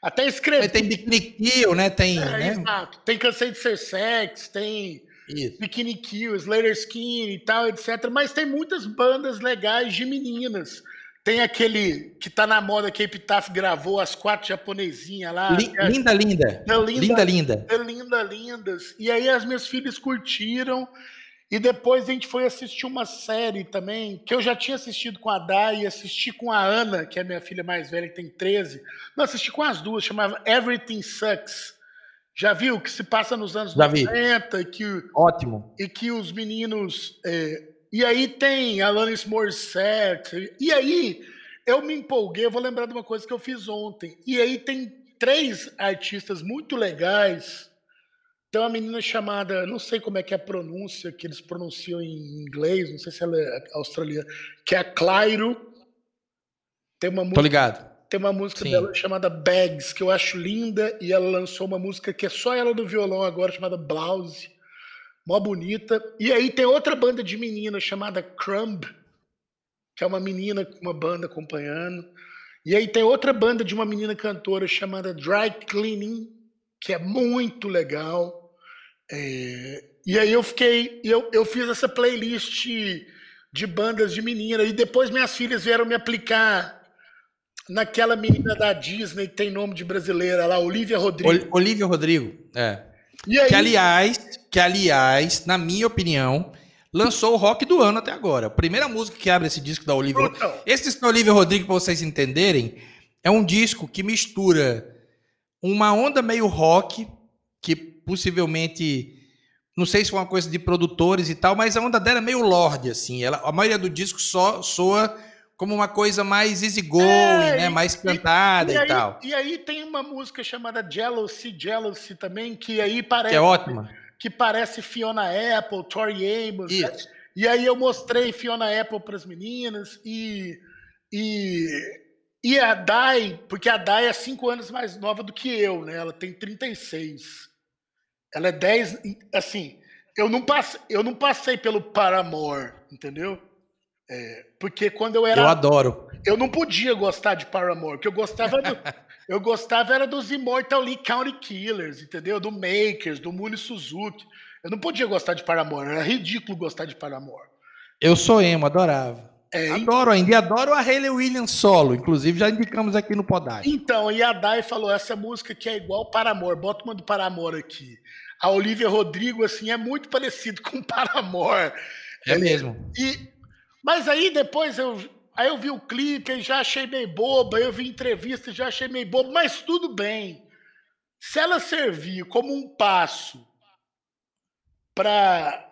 S3: Até escrever.
S2: Tem Bikini Kill, né? Tem, é, né?
S3: Exato. Tem Cansei de Ser Sex, tem Isso. Bikini Kill, Slater Skin e tal, etc. Mas tem muitas bandas legais de meninas. Tem aquele que tá na moda que a Epitaph gravou, as quatro japonesinhas lá.
S2: Linda, linda. Linda, linda. Linda,
S3: linda. Lindas. E aí as minhas filhas curtiram. E depois a gente foi assistir uma série também, que eu já tinha assistido com a Dai, assisti com a Ana, que é minha filha mais velha, que tem 13. Não, assisti com as duas, chamava Everything Sucks. Já viu? Que se passa nos anos já 90 vi. e que.
S2: Ótimo.
S3: E que os meninos. É, e aí tem Alanis Morissette. E aí eu me empolguei, eu vou lembrar de uma coisa que eu fiz ontem. E aí tem três artistas muito legais. Tem uma menina chamada, não sei como é que é a pronúncia, que eles pronunciam em inglês, não sei se ela é australiana, que é a Clairo. Tem uma música,
S2: Tô ligado.
S3: Tem uma música Sim. dela chamada Bags, que eu acho linda, e ela lançou uma música que é só ela no violão agora, chamada Blouse mó bonita. E aí tem outra banda de meninas chamada Crumb, que é uma menina com uma banda acompanhando. E aí tem outra banda de uma menina cantora chamada Dry Cleaning, que é muito legal. É... E aí eu fiquei, eu, eu fiz essa playlist de bandas de menina. E depois minhas filhas vieram me aplicar naquela menina da Disney que tem nome de brasileira lá, Olivia Rodrigo.
S2: Olivia Rodrigo, é. Que aliás, que aliás, na minha opinião, lançou o rock do ano até agora. A primeira música que abre esse disco da Olivia Rodrigo. Esse disco da Olivia Rodrigo, para vocês entenderem, é um disco que mistura uma onda meio rock, que possivelmente. Não sei se foi uma coisa de produtores e tal, mas a onda dela é meio lorde, assim. Ela, a maioria do disco só soa como uma coisa mais easygoing, é, né? Mais cantada e, e, e, tal.
S3: E aí tem uma música chamada Jealousy, Jealousy também, que aí parece.
S2: Que é ótima
S3: que parece Fiona Apple, Tori Amos. Né? E aí eu mostrei Fiona Apple para as meninas e, e, e a Dai, porque a Dai é cinco anos mais nova do que eu, né? Ela tem 36. Ela é 10. Assim, eu não, passei, eu não passei pelo Paramore, entendeu? É, porque quando eu era.
S2: Eu adoro.
S3: Eu não podia gostar de Paramore, porque eu gostava do, Eu gostava era dos Immortal Lee County Killers, entendeu? Do Makers, do Muni Suzuki. Eu não podia gostar de Paramore, era ridículo gostar de Paramore.
S2: Eu sou emo, adorava. É, adoro ainda, e adoro a Hayley Williams solo, inclusive já indicamos aqui no Podagem.
S3: Então, e a Dai falou, essa música que é igual Paramore, bota uma do Paramore aqui. A Olivia Rodrigo, assim, é muito parecido com Paramore.
S2: É mesmo.
S3: E, mas aí depois eu Aí eu vi o clipe e já achei meio boba, eu vi entrevista e já achei meio boba, mas tudo bem. Se ela servir como um passo para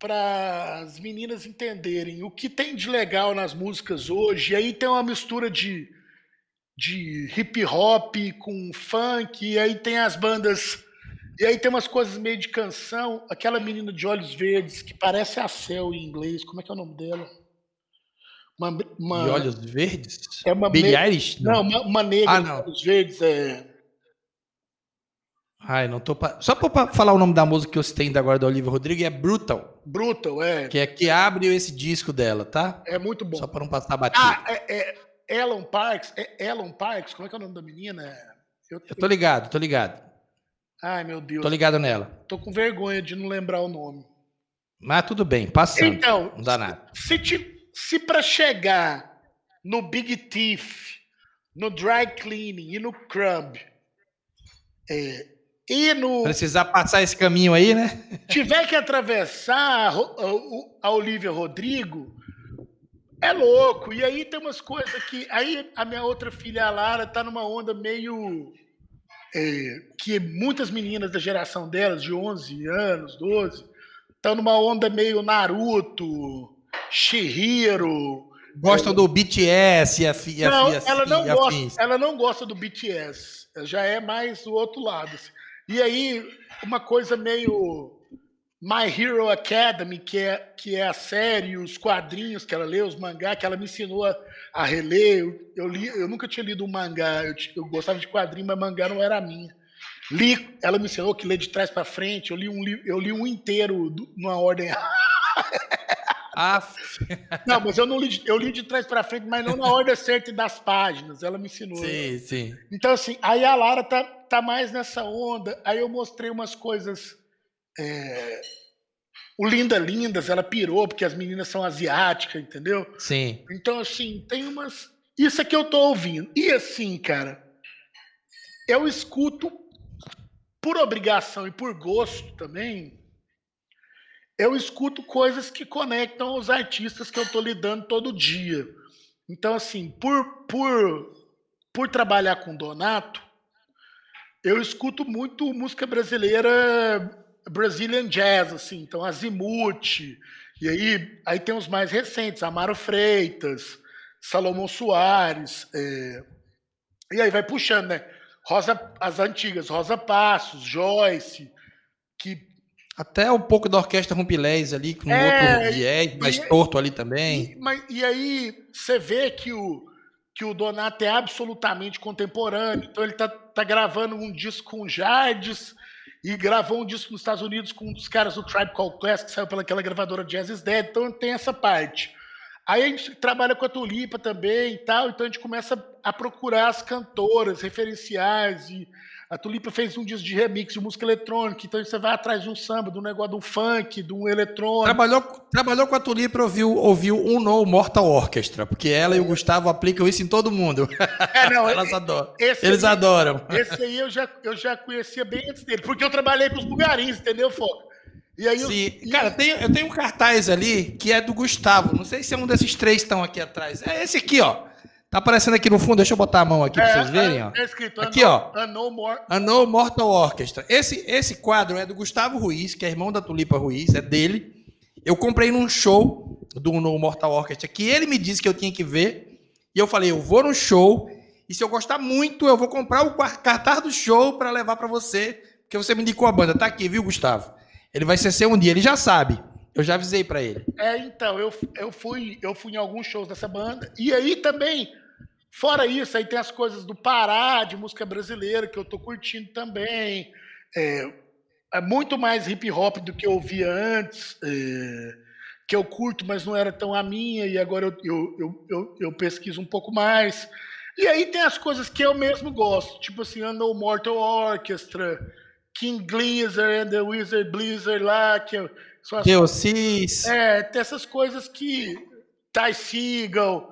S3: para as meninas entenderem o que tem de legal nas músicas hoje, e aí tem uma mistura de, de hip hop com funk, e aí tem as bandas, e aí tem umas coisas meio de canção, aquela menina de olhos verdes que parece a Cel em inglês, como é que é o nome dela?
S2: Uma, uma, de olhos verdes?
S3: É uma
S2: Billie Eilish?
S3: Não, uma, uma negra ah, de olhos verdes. É...
S2: Ai, não tô. Pa... Só para falar o nome da música que eu citei ainda agora da Olivia Rodrigo é Brutal.
S3: Brutal, é.
S2: Que é que abre esse disco dela, tá?
S3: É muito bom.
S2: Só para não passar batido.
S3: Ah, é, é Ellen Parks. É Ellen Parks, como é que é o nome da menina?
S2: Eu, eu tô ligado, tô ligado.
S3: Ai, meu Deus.
S2: Tô ligado nela.
S3: Tô com vergonha de não lembrar o nome.
S2: Mas tudo bem, passando. Então, não dá nada.
S3: Se, te, se para chegar no Big Thief, no Dry Cleaning e no Crumb, é, e no.
S2: Precisar passar esse caminho aí, né?
S3: Tiver que atravessar a, a Olivia Rodrigo, é louco. E aí tem umas coisas que. Aí a minha outra filha, a Lara, tá numa onda meio. É, que muitas meninas da geração delas, de 11 anos, 12, estão numa onda meio Naruto, Shihiro.
S2: Gostam é, do BTS e a,
S3: e a, não, ela não gosta, ela não gosta do BTS. Já é mais o outro lado. Assim. E aí, uma coisa meio My Hero Academy, que é, que é a série, os quadrinhos que ela lê, os mangá, que ela me ensinou a, a reler. Eu, eu, li, eu nunca tinha lido um mangá, eu, eu, gostava de quadrinho, mas mangá não era minha. Li, ela me ensinou que lê de trás para frente, eu li um, eu li um inteiro do, numa ordem.
S2: Ah.
S3: não, mas eu não li, eu li de trás para frente, mas não na ordem certa das páginas. Ela me ensinou.
S2: Sim, sim.
S3: Então, assim, aí a Lara tá, tá mais nessa onda. Aí eu mostrei umas coisas é, o Linda Lindas, ela pirou, porque as meninas são asiáticas, entendeu?
S2: Sim.
S3: Então, assim, tem umas. Isso é que eu tô ouvindo. E assim, cara, eu escuto por obrigação e por gosto também. Eu escuto coisas que conectam os artistas que eu tô lidando todo dia. Então, assim, por, por, por trabalhar com Donato, eu escuto muito música brasileira Brazilian Jazz, assim, então Azimuth, e aí, aí tem os mais recentes, Amaro Freitas, Salomão Soares, é, e aí vai puxando, né? Rosa, as antigas, Rosa Passos, Joyce, que
S2: até um pouco da orquestra Rumpilés ali, com é, outro viés, mais e, torto ali também.
S3: E, mas, e aí você vê que o, que o Donato é absolutamente contemporâneo, então ele tá, tá gravando um disco com Jardes, e gravou um disco nos Estados Unidos com um dos caras do Tribe Called Quest, que saiu pelaquela gravadora Jazz is Dead, então tem essa parte. Aí a gente trabalha com a Tulipa também e tal, então a gente começa a procurar as cantoras referenciais e a Tulipa fez um disco de remix de música eletrônica, então você vai atrás de um samba, de um negócio de um funk, de um eletrônico.
S2: Trabalhou, trabalhou com a Tulipa, ouviu, ouviu um No Mortal Orchestra, porque ela e o Gustavo aplicam isso em todo mundo. É, não, Elas adoram. Eles aí, adoram.
S3: Esse aí eu já, eu já conhecia bem antes dele, porque eu trabalhei com os bugarins, entendeu, Foca?
S2: E aí Sim. Eu, Cara, tem, eu tenho um cartaz ali que é do Gustavo. Não sei se é um desses três que estão aqui atrás. É esse aqui, ó. Tá aparecendo aqui no fundo, deixa eu botar a mão aqui é, para vocês verem. Ó. É escrito, aqui, ó.
S3: More...
S2: Unknown Mortal Orchestra. Esse, esse quadro é do Gustavo Ruiz, que é irmão da Tulipa Ruiz, é dele. Eu comprei num show do Unknown Mortal Orchestra, que ele me disse que eu tinha que ver. E eu falei, eu vou no show, e se eu gostar muito, eu vou comprar o cartaz do show para levar para você, porque você me indicou a banda. Tá aqui, viu, Gustavo? Ele vai ser seu um dia, ele já sabe. Eu já avisei para ele.
S3: É, então, eu, eu, fui, eu fui em alguns shows dessa banda. E aí também Fora isso, aí tem as coisas do Pará, de música brasileira, que eu tô curtindo também. É, é muito mais hip hop do que eu ouvia antes, é, que eu curto, mas não era tão a minha, e agora eu, eu, eu, eu, pesquiso um pouco mais. E aí tem as coisas que eu mesmo gosto, tipo assim, No Mortal Orchestra, King Blizzard and the Wizard Blizzard lá, que
S2: são as Deocis.
S3: É, tem essas coisas que Ty Seagal,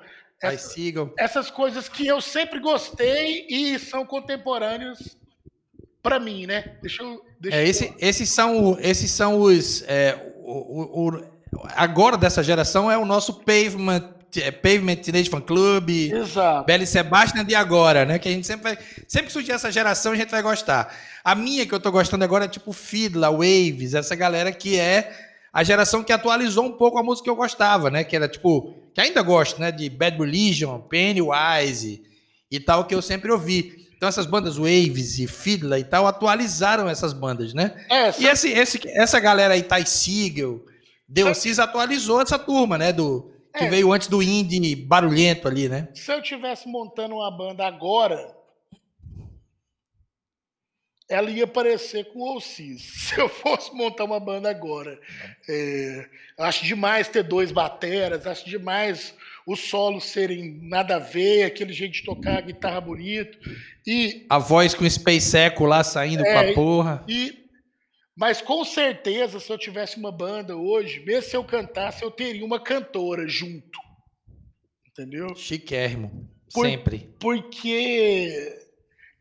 S2: sigam.
S3: Essas coisas que eu sempre gostei e são contemporâneos para mim, né? Deixa eu. Deixa
S2: é, esse, esses, são, esses são os. É, o, o, agora dessa geração é o nosso Pavement. É, Pavement Teenage Fan Club,
S3: Exato.
S2: Belly Sebastian de agora, né? Que a gente sempre vai. Sempre que surgir essa geração, a gente vai gostar. A minha que eu tô gostando agora é tipo Fidla, Waves, essa galera que é a geração que atualizou um pouco a música que eu gostava, né? Que era tipo, que ainda gosto, né? De Bad Religion, Pennywise e tal, que eu sempre ouvi. Então essas bandas Waves e Fiddler e tal atualizaram essas bandas, né? É, e esse, esse, essa galera aí, Ty Siegel, Deocis atualizou essa turma, né? Do, que é. veio antes do indie barulhento ali, né?
S3: Se eu tivesse montando uma banda agora, ela ia parecer com o Alcis. Se eu fosse montar uma banda agora. É, acho demais ter dois bateras, acho demais os solos serem nada a ver, aquele jeito de tocar a guitarra bonito. E,
S2: a voz com o Space Echo lá saindo é, pra porra.
S3: E, mas com certeza, se eu tivesse uma banda hoje, mesmo se eu cantasse, eu teria uma cantora junto. Entendeu?
S2: Chiquérrimo. Por, Sempre.
S3: Porque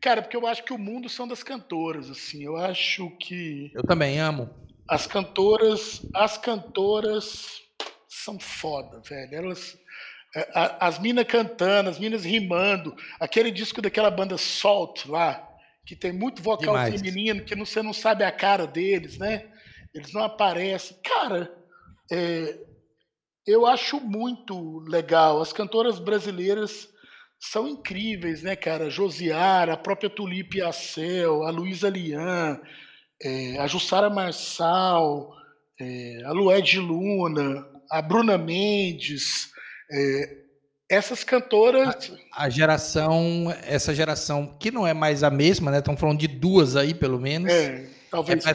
S3: Cara, porque eu acho que o mundo são das cantoras, assim. Eu acho que.
S2: Eu também amo.
S3: As cantoras. As cantoras são foda, velho. Elas. É, as minas cantando, as minas rimando. Aquele disco daquela banda Salt lá, que tem muito vocal Demais. feminino, que você não sabe a cara deles, né? Eles não aparecem. Cara, é, eu acho muito legal. As cantoras brasileiras são incríveis, né, cara? Josiara, a própria Tulipe Acel, a Luísa Lian, é, a Jussara Marçal, é, a Lued Luna, a Bruna Mendes, é, essas cantoras.
S2: A, a, geração, essa geração que não é mais a mesma, né? Estão falando de duas aí, pelo menos. É, talvez. É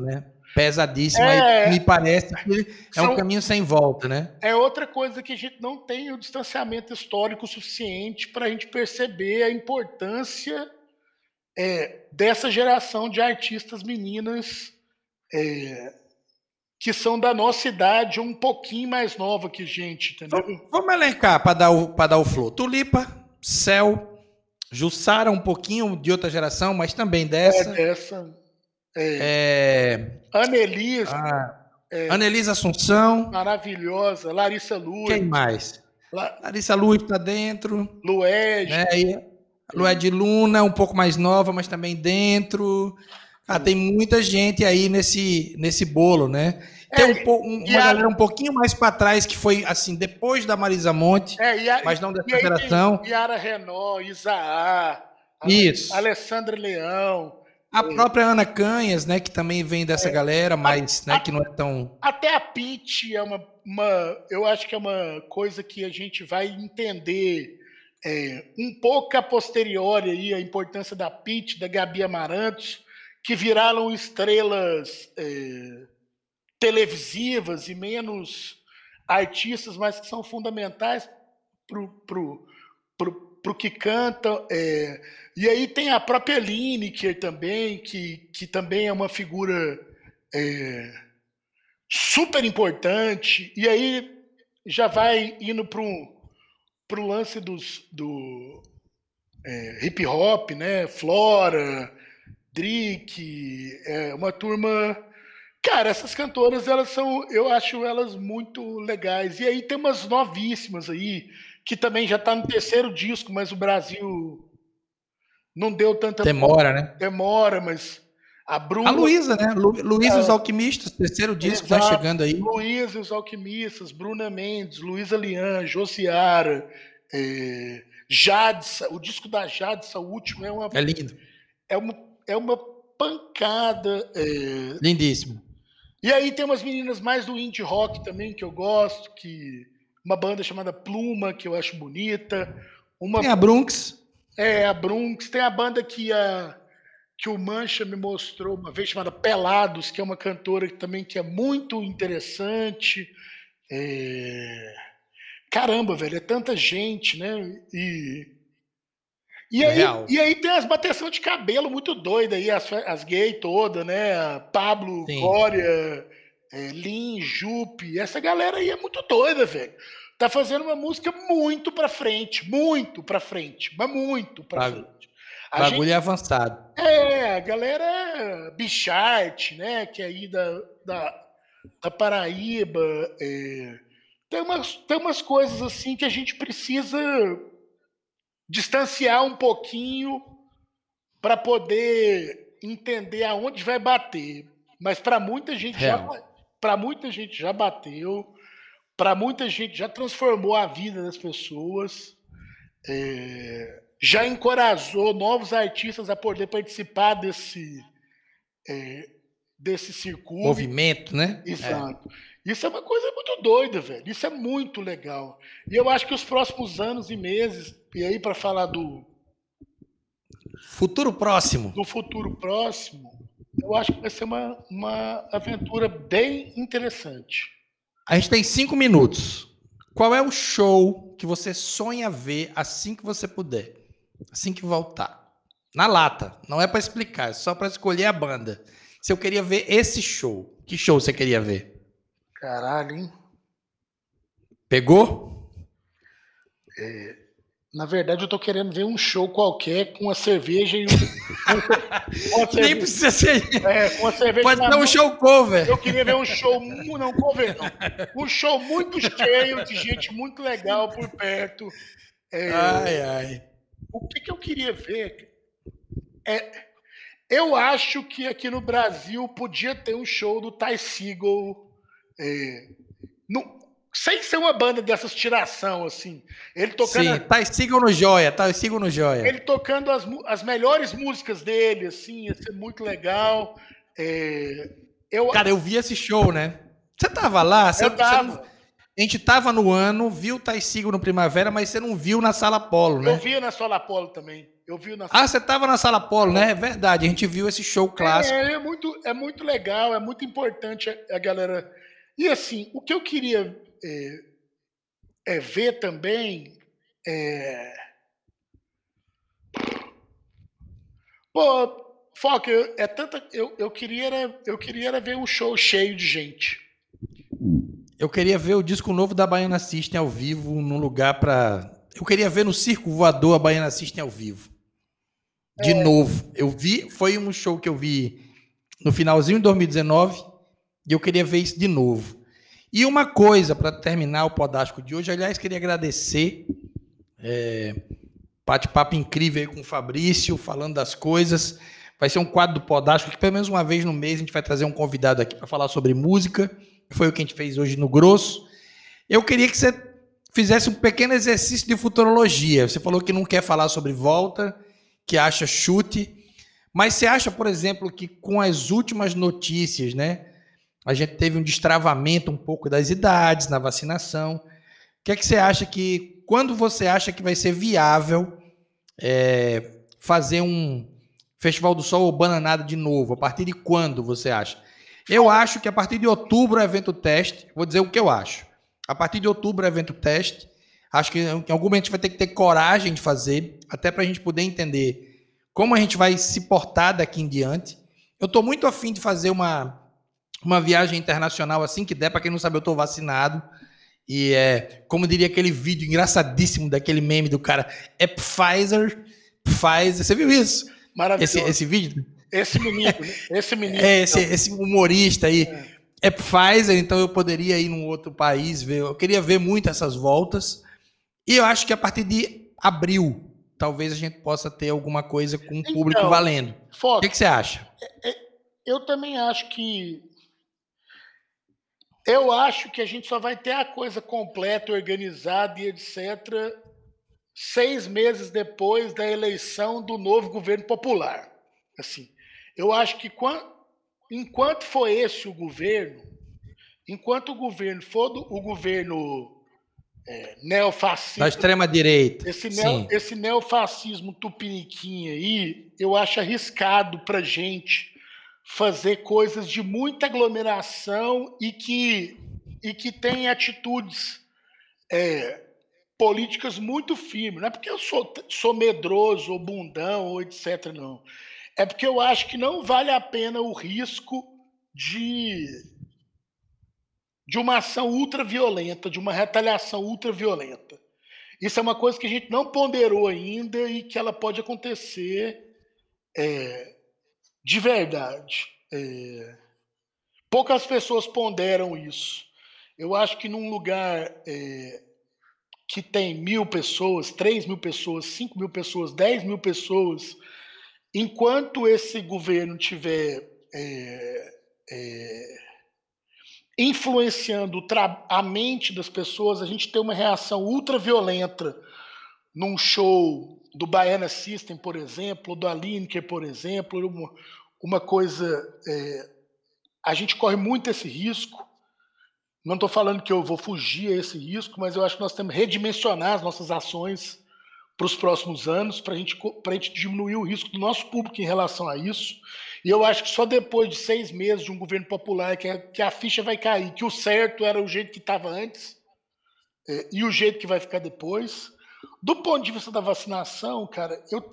S2: né? Pesadíssima é, e me parece que é são, um caminho sem volta, né?
S3: É outra coisa que a gente não tem o distanciamento histórico suficiente para a gente perceber a importância é, dessa geração de artistas meninas é, que são da nossa idade, um pouquinho mais nova que a gente, entendeu?
S2: Vamos, elencar para dar, o, dar o flow. Tulipa, Céu, Jussara, um pouquinho de outra geração, mas também dessa.
S3: É dessa. É. é... Anelis.
S2: Ah, é... Anelisa Assunção.
S3: Maravilhosa. Larissa Luz.
S2: Quem mais? La... Larissa Luz está dentro.
S3: Lued.
S2: Né? Lued Luna, um pouco mais nova, mas também dentro. Ah, tem muita gente aí nesse, nesse bolo, né? Tem é, um, um, uma a, galera um pouquinho mais para trás que foi assim, depois da Marisa Monte, é, a, mas não dessa e geração.
S3: Yara Renault, Isaá,
S2: Isso.
S3: Alessandra Leão.
S2: A própria Ana Canhas, né, que também vem dessa é, galera, mas a, né, que não é tão.
S3: Até a Pitty é uma, uma. Eu acho que é uma coisa que a gente vai entender é, um pouco a posteriori aí, a importância da Pitty, da Gabi Amarantos que viraram estrelas é, televisivas e menos artistas, mas que são fundamentais para pro, pro, que canta. É, e aí tem a própria Lineker também, que, que também é uma figura é, super importante. E aí já vai indo para o lance dos, do é, hip hop, né? Flora, Drick, é uma turma. Cara, essas cantoras, elas são, eu acho elas muito legais. E aí tem umas novíssimas aí, que também já tá no terceiro disco, mas o Brasil não deu tanta.
S2: Demora, né?
S3: Demora, mas a Bruna.
S2: A Luísa, né? Lu, Luísa e os Alquimistas, terceiro disco tá Exato. tá chegando aí.
S3: Luísa e os Alquimistas, Bruna Mendes, Luísa Lian, Josiara, é, Jadsa. O disco da Jadsa, o último, é uma.
S2: É lindo.
S3: É uma é uma pancada. É...
S2: Lindíssimo.
S3: E aí tem umas meninas mais do indie rock também que eu gosto, que uma banda chamada Pluma, que eu acho bonita. Uma...
S2: Tem a Brunx.
S3: É, a Brunx. Tem a banda que, a, que o Mancha me mostrou uma vez, chamada Pelados, que é uma cantora que, também que é muito interessante. É... Caramba, velho, é tanta gente, né? E e aí, e aí tem as bateção de cabelo muito doida aí, as, as gays todas, né? Pablo, Sim. Glória, é, Lin, Jupe, essa galera aí é muito doida, velho. Tá fazendo uma música muito pra frente, muito pra frente, mas muito pra Bag... frente.
S2: A bagulho gente, é avançado.
S3: É, a galera é Bichart, né? Que é aí da, da, da Paraíba. É, tem, umas, tem umas coisas assim que a gente precisa distanciar um pouquinho para poder entender aonde vai bater. Mas para muita gente Real. já para muita gente já bateu, para muita gente já transformou a vida das pessoas, é, já encorajou novos artistas a poder participar desse é, desse circuito.
S2: Movimento, né?
S3: Exato. É. Isso é uma coisa muito doida, velho. Isso é muito legal. E eu acho que os próximos anos e meses, e aí para falar do
S2: futuro próximo,
S3: do futuro próximo, eu acho que vai ser uma, uma aventura bem interessante.
S2: A gente tem cinco minutos. Qual é o show que você sonha ver assim que você puder? Assim que voltar? Na lata. Não é para explicar, é só para escolher a banda. Se eu queria ver esse show, que show você queria ver?
S3: Caralho, hein?
S2: Pegou?
S3: É, na verdade, eu tô querendo ver um show qualquer com uma cerveja e um.
S2: cerveja, Nem precisa ser.
S3: É, com uma cerveja.
S2: Pode ser um show cover.
S3: Eu queria ver um show. Não, cover não. Um show muito cheio, de gente muito legal por perto.
S2: É, ai, ai.
S3: O que, que eu queria ver? É, eu acho que aqui no Brasil podia ter um show do Ty Seagull. É, no, sem ser uma banda dessas tiração, assim. Ele tocando. Sim,
S2: Ty Seagull no Joia, Ty Seagull no Joia.
S3: Ele tocando as, as melhores músicas dele, assim, ia ser muito legal. É,
S2: eu... Cara, eu vi esse show, né? Você tava lá? Você,
S3: eu tava.
S2: Você a gente tava no ano, viu o Taicigo no Primavera, mas você não viu na Sala Polo, né?
S3: Eu vi na Sala Polo também. Eu vi na
S2: Ah, você tava na Sala Polo, né? É verdade, a gente viu esse show clássico.
S3: É, é muito, é muito legal, é muito importante a galera. E assim, o que eu queria é, é ver também é... Pô, Foca, é tanta. Eu, eu, queria era, eu queria era ver um show cheio de gente.
S2: Eu queria ver o disco novo da Baiana System ao vivo, num lugar para. Eu queria ver no Circo Voador a Baiana System ao vivo. De é. novo. Eu vi, foi um show que eu vi no finalzinho de 2019 e eu queria ver isso de novo. E uma coisa para terminar o podástico de hoje, aliás, queria agradecer. É, bate-papo incrível aí com o Fabrício, falando das coisas. Vai ser um quadro do Podástico que pelo menos uma vez no mês a gente vai trazer um convidado aqui para falar sobre música foi o que a gente fez hoje no Grosso. Eu queria que você fizesse um pequeno exercício de futurologia. Você falou que não quer falar sobre volta, que acha chute, mas você acha, por exemplo, que com as últimas notícias, né, a gente teve um destravamento um pouco das idades na vacinação. O que é que você acha que, quando você acha que vai ser viável é, fazer um Festival do Sol ou Bananada de novo? A partir de quando você acha? Eu acho que a partir de outubro é evento teste. Vou dizer o que eu acho. A partir de outubro é evento teste. Acho que em algum momento a gente vai ter que ter coragem de fazer, até para a gente poder entender como a gente vai se portar daqui em diante. Eu estou muito afim de fazer uma, uma viagem internacional assim que der. Para quem não sabe, eu estou vacinado. E é, como diria aquele vídeo engraçadíssimo daquele meme do cara, é Pfizer, Pfizer. Você viu isso?
S3: Maravilhoso.
S2: Esse, esse vídeo?
S3: Esse menino, né? esse menino.
S2: É, esse, esse humorista aí. É. é Pfizer, então eu poderia ir num outro país ver. Eu queria ver muito essas voltas. E eu acho que a partir de abril, talvez a gente possa ter alguma coisa com o público então, valendo. Foco, o que, que, você acha?
S3: É, é, eu também acho que. Eu acho que a gente só vai ter a coisa completa, organizada e etc. seis meses depois da eleição do novo governo popular. Assim, eu acho que quando, enquanto for esse o governo, enquanto o governo for do, o governo é, neofascista.
S2: Da extrema-direita.
S3: Esse, neo, esse neofascismo tupiniquim aí, eu acho arriscado para gente fazer coisas de muita aglomeração e que, e que tem atitudes é, políticas muito firmes. Não é porque eu sou, sou medroso ou bundão ou etc. Não é porque eu acho que não vale a pena o risco de, de uma ação ultraviolenta, de uma retaliação ultraviolenta. Isso é uma coisa que a gente não ponderou ainda e que ela pode acontecer é, de verdade. É, poucas pessoas ponderam isso. Eu acho que num lugar é, que tem mil pessoas, três mil pessoas, cinco mil pessoas, dez mil pessoas, enquanto esse governo tiver é, é, influenciando a mente das pessoas, a gente tem uma reação ultraviolenta num show do Baiana System, por exemplo, do Lineker, por exemplo, uma, uma coisa. É, a gente corre muito esse risco. Não estou falando que eu vou fugir a esse risco, mas eu acho que nós temos que redimensionar as nossas ações para os próximos anos, para gente, a gente diminuir o risco do nosso público em relação a isso. E eu acho que só depois de seis meses de um governo popular que a, que a ficha vai cair, que o certo era o jeito que estava antes é, e o jeito que vai ficar depois. Do ponto de vista da vacinação, cara, eu,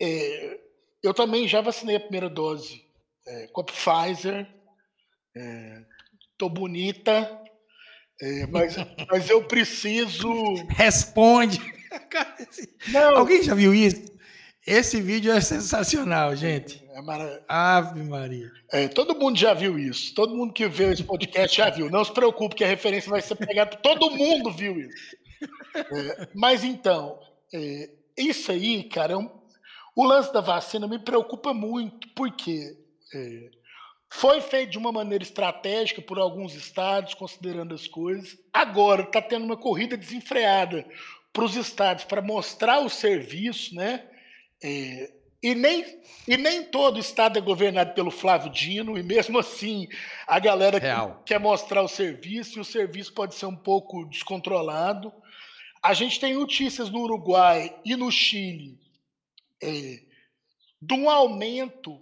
S3: é, eu também já vacinei a primeira dose é, com a Pfizer. É, bonita, é, mas, mas eu preciso.
S2: Responde! Não. Alguém já viu isso? Esse vídeo é sensacional, gente. É mara... Ave Maria.
S3: É, todo mundo já viu isso. Todo mundo que vê esse podcast já viu. Não se preocupe que a referência vai ser pegada. Todo mundo viu isso. É, mas então, é, isso aí, cara, é um, O lance da vacina me preocupa muito, porque é, foi feito de uma maneira estratégica por alguns estados, considerando as coisas. Agora está tendo uma corrida desenfreada para os estados para mostrar o serviço, né? É, e nem, e nem todo estado é governado pelo Flávio Dino, e mesmo assim a galera que, quer mostrar o serviço, e o serviço pode ser um pouco descontrolado. A gente tem notícias no Uruguai e no Chile é, de um aumento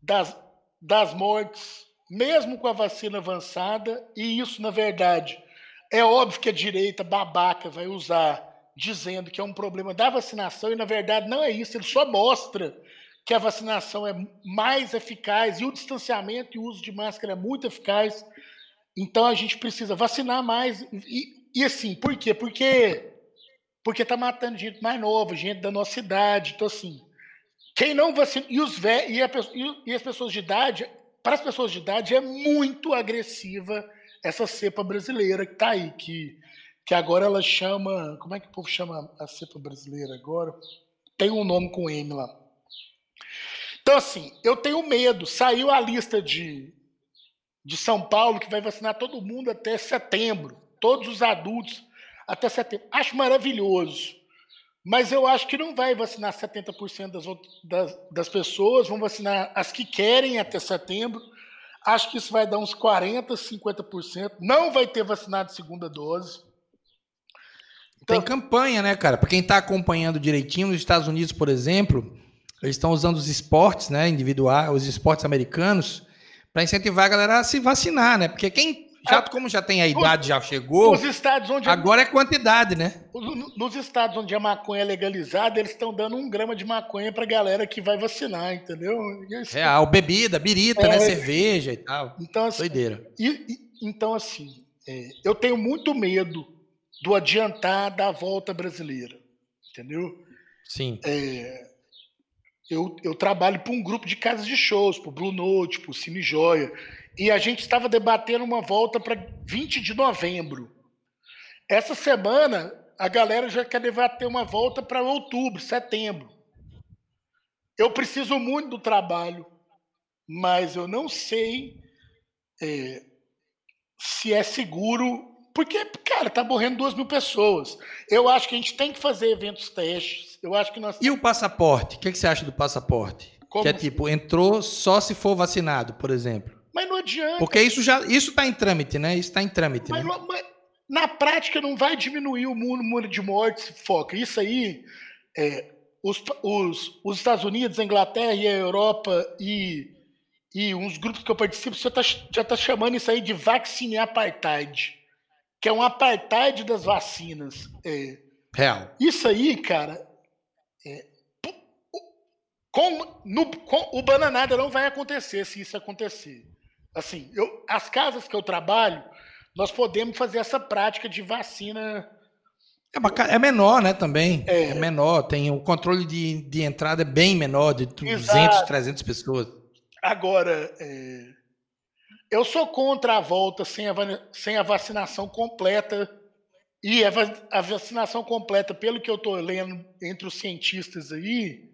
S3: das, das mortes, mesmo com a vacina avançada, e isso, na verdade, é óbvio que a direita babaca vai usar dizendo que é um problema da vacinação, e na verdade não é isso, ele só mostra que a vacinação é mais eficaz e o distanciamento e o uso de máscara é muito eficaz. Então a gente precisa vacinar mais. E, e assim, por quê? Porque porque tá matando gente mais nova, gente da nossa idade. Então, assim, quem não vacina. E, os vé, e, a, e as pessoas de idade, para as pessoas de idade, é muito agressiva essa cepa brasileira que está aí, que que agora ela chama. Como é que o povo chama a cepa brasileira agora? Tem um nome com M lá. Então, assim, eu tenho medo. Saiu a lista de, de São Paulo que vai vacinar todo mundo até setembro. Todos os adultos até setembro. Acho maravilhoso. Mas eu acho que não vai vacinar 70% das, das, das pessoas, vão vacinar as que querem até setembro. Acho que isso vai dar uns 40%, 50%. Não vai ter vacinado segunda dose.
S2: Tem campanha, né, cara? Para quem está acompanhando direitinho, nos Estados Unidos, por exemplo, eles estão usando os esportes, né, individuais, os esportes americanos, para incentivar a galera a se vacinar, né? Porque quem já, como já tem a idade, já chegou.
S3: Nos estados onde
S2: agora é quantidade, né?
S3: Nos estados onde a maconha é legalizada, eles estão dando um grama de maconha para galera que vai vacinar, entendeu?
S2: É, a bebida, birita, né? é, né? Cerveja e tal.
S3: Então, assim, Doideira. E, e, então, assim, é, eu tenho muito medo do adiantar da volta brasileira, entendeu?
S2: Sim.
S3: É, eu, eu trabalho para um grupo de casas de shows, para Blue Note, para Cine Joia, e a gente estava debatendo uma volta para 20 de novembro. Essa semana, a galera já quer debater uma volta para outubro, setembro. Eu preciso muito do trabalho, mas eu não sei é, se é seguro porque, cara, tá morrendo duas mil pessoas. Eu acho que a gente tem que fazer eventos testes. Eu acho que nós.
S2: E o passaporte? O que, é que você acha do passaporte? Como que é assim? tipo, entrou só se for vacinado, por exemplo.
S3: Mas não adianta.
S2: Porque isso já isso tá em trâmite, né? Isso tá em trâmite. Mas,
S3: né? mas na prática não vai diminuir o número de mortes, foca. Isso aí, é, os, os, os Estados Unidos, a Inglaterra e a Europa e, e uns grupos que eu participo já tá, já tá chamando isso aí de vacine apartheid que é um apartheid das vacinas. É,
S2: Real.
S3: Isso aí, cara, é, com, no, com, o bananada não vai acontecer se isso acontecer. Assim, eu, as casas que eu trabalho, nós podemos fazer essa prática de vacina.
S2: É, é menor, né, também. É. é, menor, tem o controle de, de entrada é bem menor, de 200, Exato. 300 pessoas.
S3: Agora, é, eu sou contra a volta sem a, sem a vacinação completa. E a, a vacinação completa, pelo que eu estou lendo entre os cientistas aí.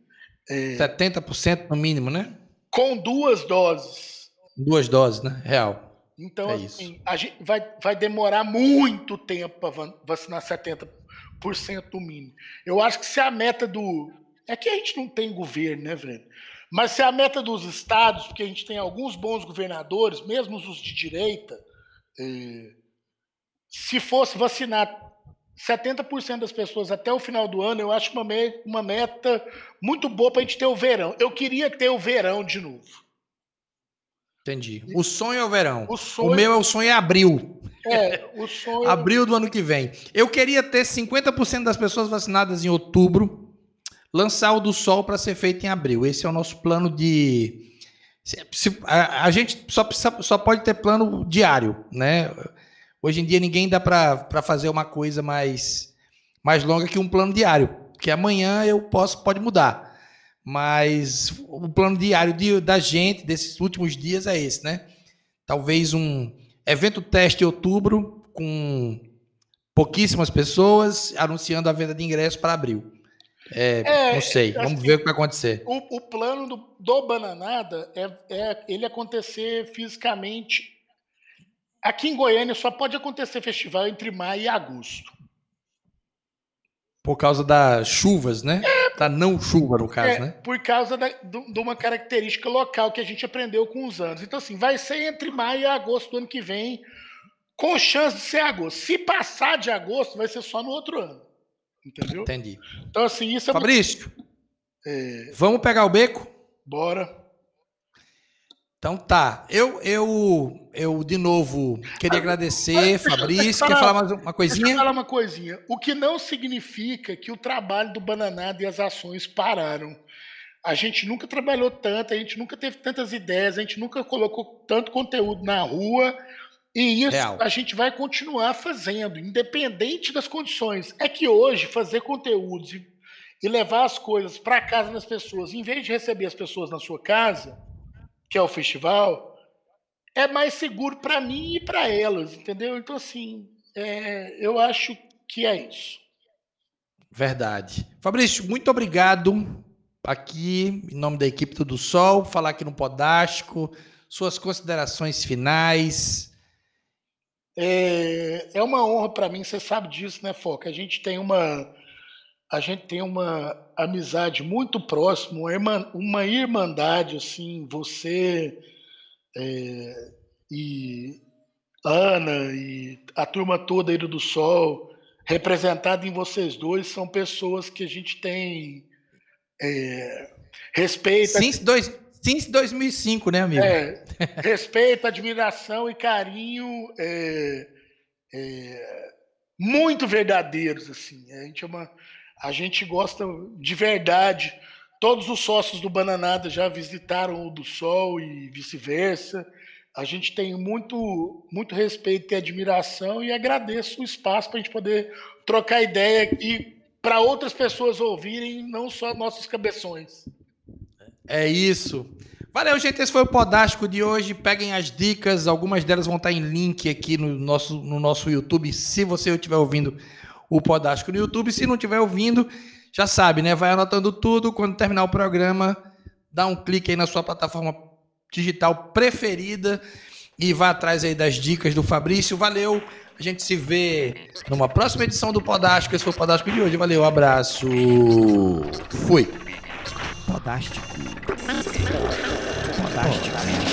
S2: É, 70% no mínimo, né?
S3: Com duas doses.
S2: Duas doses, né? Real.
S3: Então, é assim, a gente vai, vai demorar muito tempo para vacinar 70% no mínimo. Eu acho que se a meta do. É que a gente não tem governo, né, velho? Mas se a meta dos estados, porque a gente tem alguns bons governadores, mesmo os de direita, é, se fosse vacinar 70% das pessoas até o final do ano, eu acho uma, me uma meta muito boa para a gente ter o verão. Eu queria ter o verão de novo.
S2: Entendi. O sonho é o verão. O, sonho... o meu é o sonho é abril.
S3: É, o sonho.
S2: abril do ano que vem. Eu queria ter 50% das pessoas vacinadas em outubro lançar o do Sol para ser feito em abril. Esse é o nosso plano de. Se, a, a, gente só, precisa, só pode ter plano diário, né? Hoje em dia ninguém dá para fazer uma coisa mais, mais longa que um plano diário, porque amanhã eu posso pode mudar. Mas o plano diário de, da gente desses últimos dias é esse, né? Talvez um evento teste em outubro com pouquíssimas pessoas anunciando a venda de ingressos para abril. É, é, não sei, vamos ver o que vai acontecer.
S3: O, o plano do, do, Bananada é, é ele acontecer fisicamente. Aqui em Goiânia só pode acontecer festival entre maio e agosto.
S2: Por causa das chuvas, né? É, da não chuva, no caso, é, né?
S3: Por causa da, de uma característica local que a gente aprendeu com os anos. Então, assim, vai ser entre maio e agosto do ano que vem, com chance de ser agosto. Se passar de agosto, vai ser só no outro ano. Entendeu?
S2: Entendi.
S3: Então, assim, isso é.
S2: Fabrício, é... vamos pegar o beco?
S3: Bora.
S2: Então tá. Eu, eu, eu de novo, queria ah, agradecer, Fabrício. Quer falar mais uma coisinha? Deixa eu
S3: falar uma coisinha. O que não significa que o trabalho do Bananada e as ações pararam. A gente nunca trabalhou tanto, a gente nunca teve tantas ideias, a gente nunca colocou tanto conteúdo na rua e isso Real. a gente vai continuar fazendo, independente das condições. É que hoje fazer conteúdos e, e levar as coisas para casa das pessoas, em vez de receber as pessoas na sua casa, que é o festival, é mais seguro para mim e para elas, entendeu? Então, assim, é, eu acho que é isso.
S2: Verdade. Fabrício, muito obrigado aqui, em nome da equipe Tudo Sol, falar aqui no Podástico, suas considerações finais.
S3: É, é uma honra para mim, você sabe disso, né, Foca? A gente tem uma a gente tem uma amizade muito próxima, uma irmandade, assim, você é, e Ana e a turma toda aí do Sol, representada em vocês dois, são pessoas que a gente tem é, respeito.
S2: Since, dois, since 2005, né, amigo?
S3: É, respeito, admiração e carinho é, é, muito verdadeiros, assim. A gente, é uma, a gente gosta de verdade. Todos os sócios do Bananada já visitaram o do Sol e vice-versa. A gente tem muito, muito respeito e admiração e agradeço o espaço para a gente poder trocar ideia aqui para outras pessoas ouvirem, não só nossos cabeções.
S2: É isso. Valeu, gente. Esse foi o Podástico de hoje. Peguem as dicas, algumas delas vão estar em link aqui no nosso, no nosso YouTube, se você estiver ouvindo o Podástico no YouTube. Se não estiver ouvindo, já sabe, né? Vai anotando tudo. Quando terminar o programa, dá um clique aí na sua plataforma digital preferida e vá atrás aí das dicas do Fabrício. Valeu. A gente se vê numa próxima edição do Podástico. Esse foi o Podástico de hoje. Valeu, abraço. Fui.
S1: Podástico. Podástico.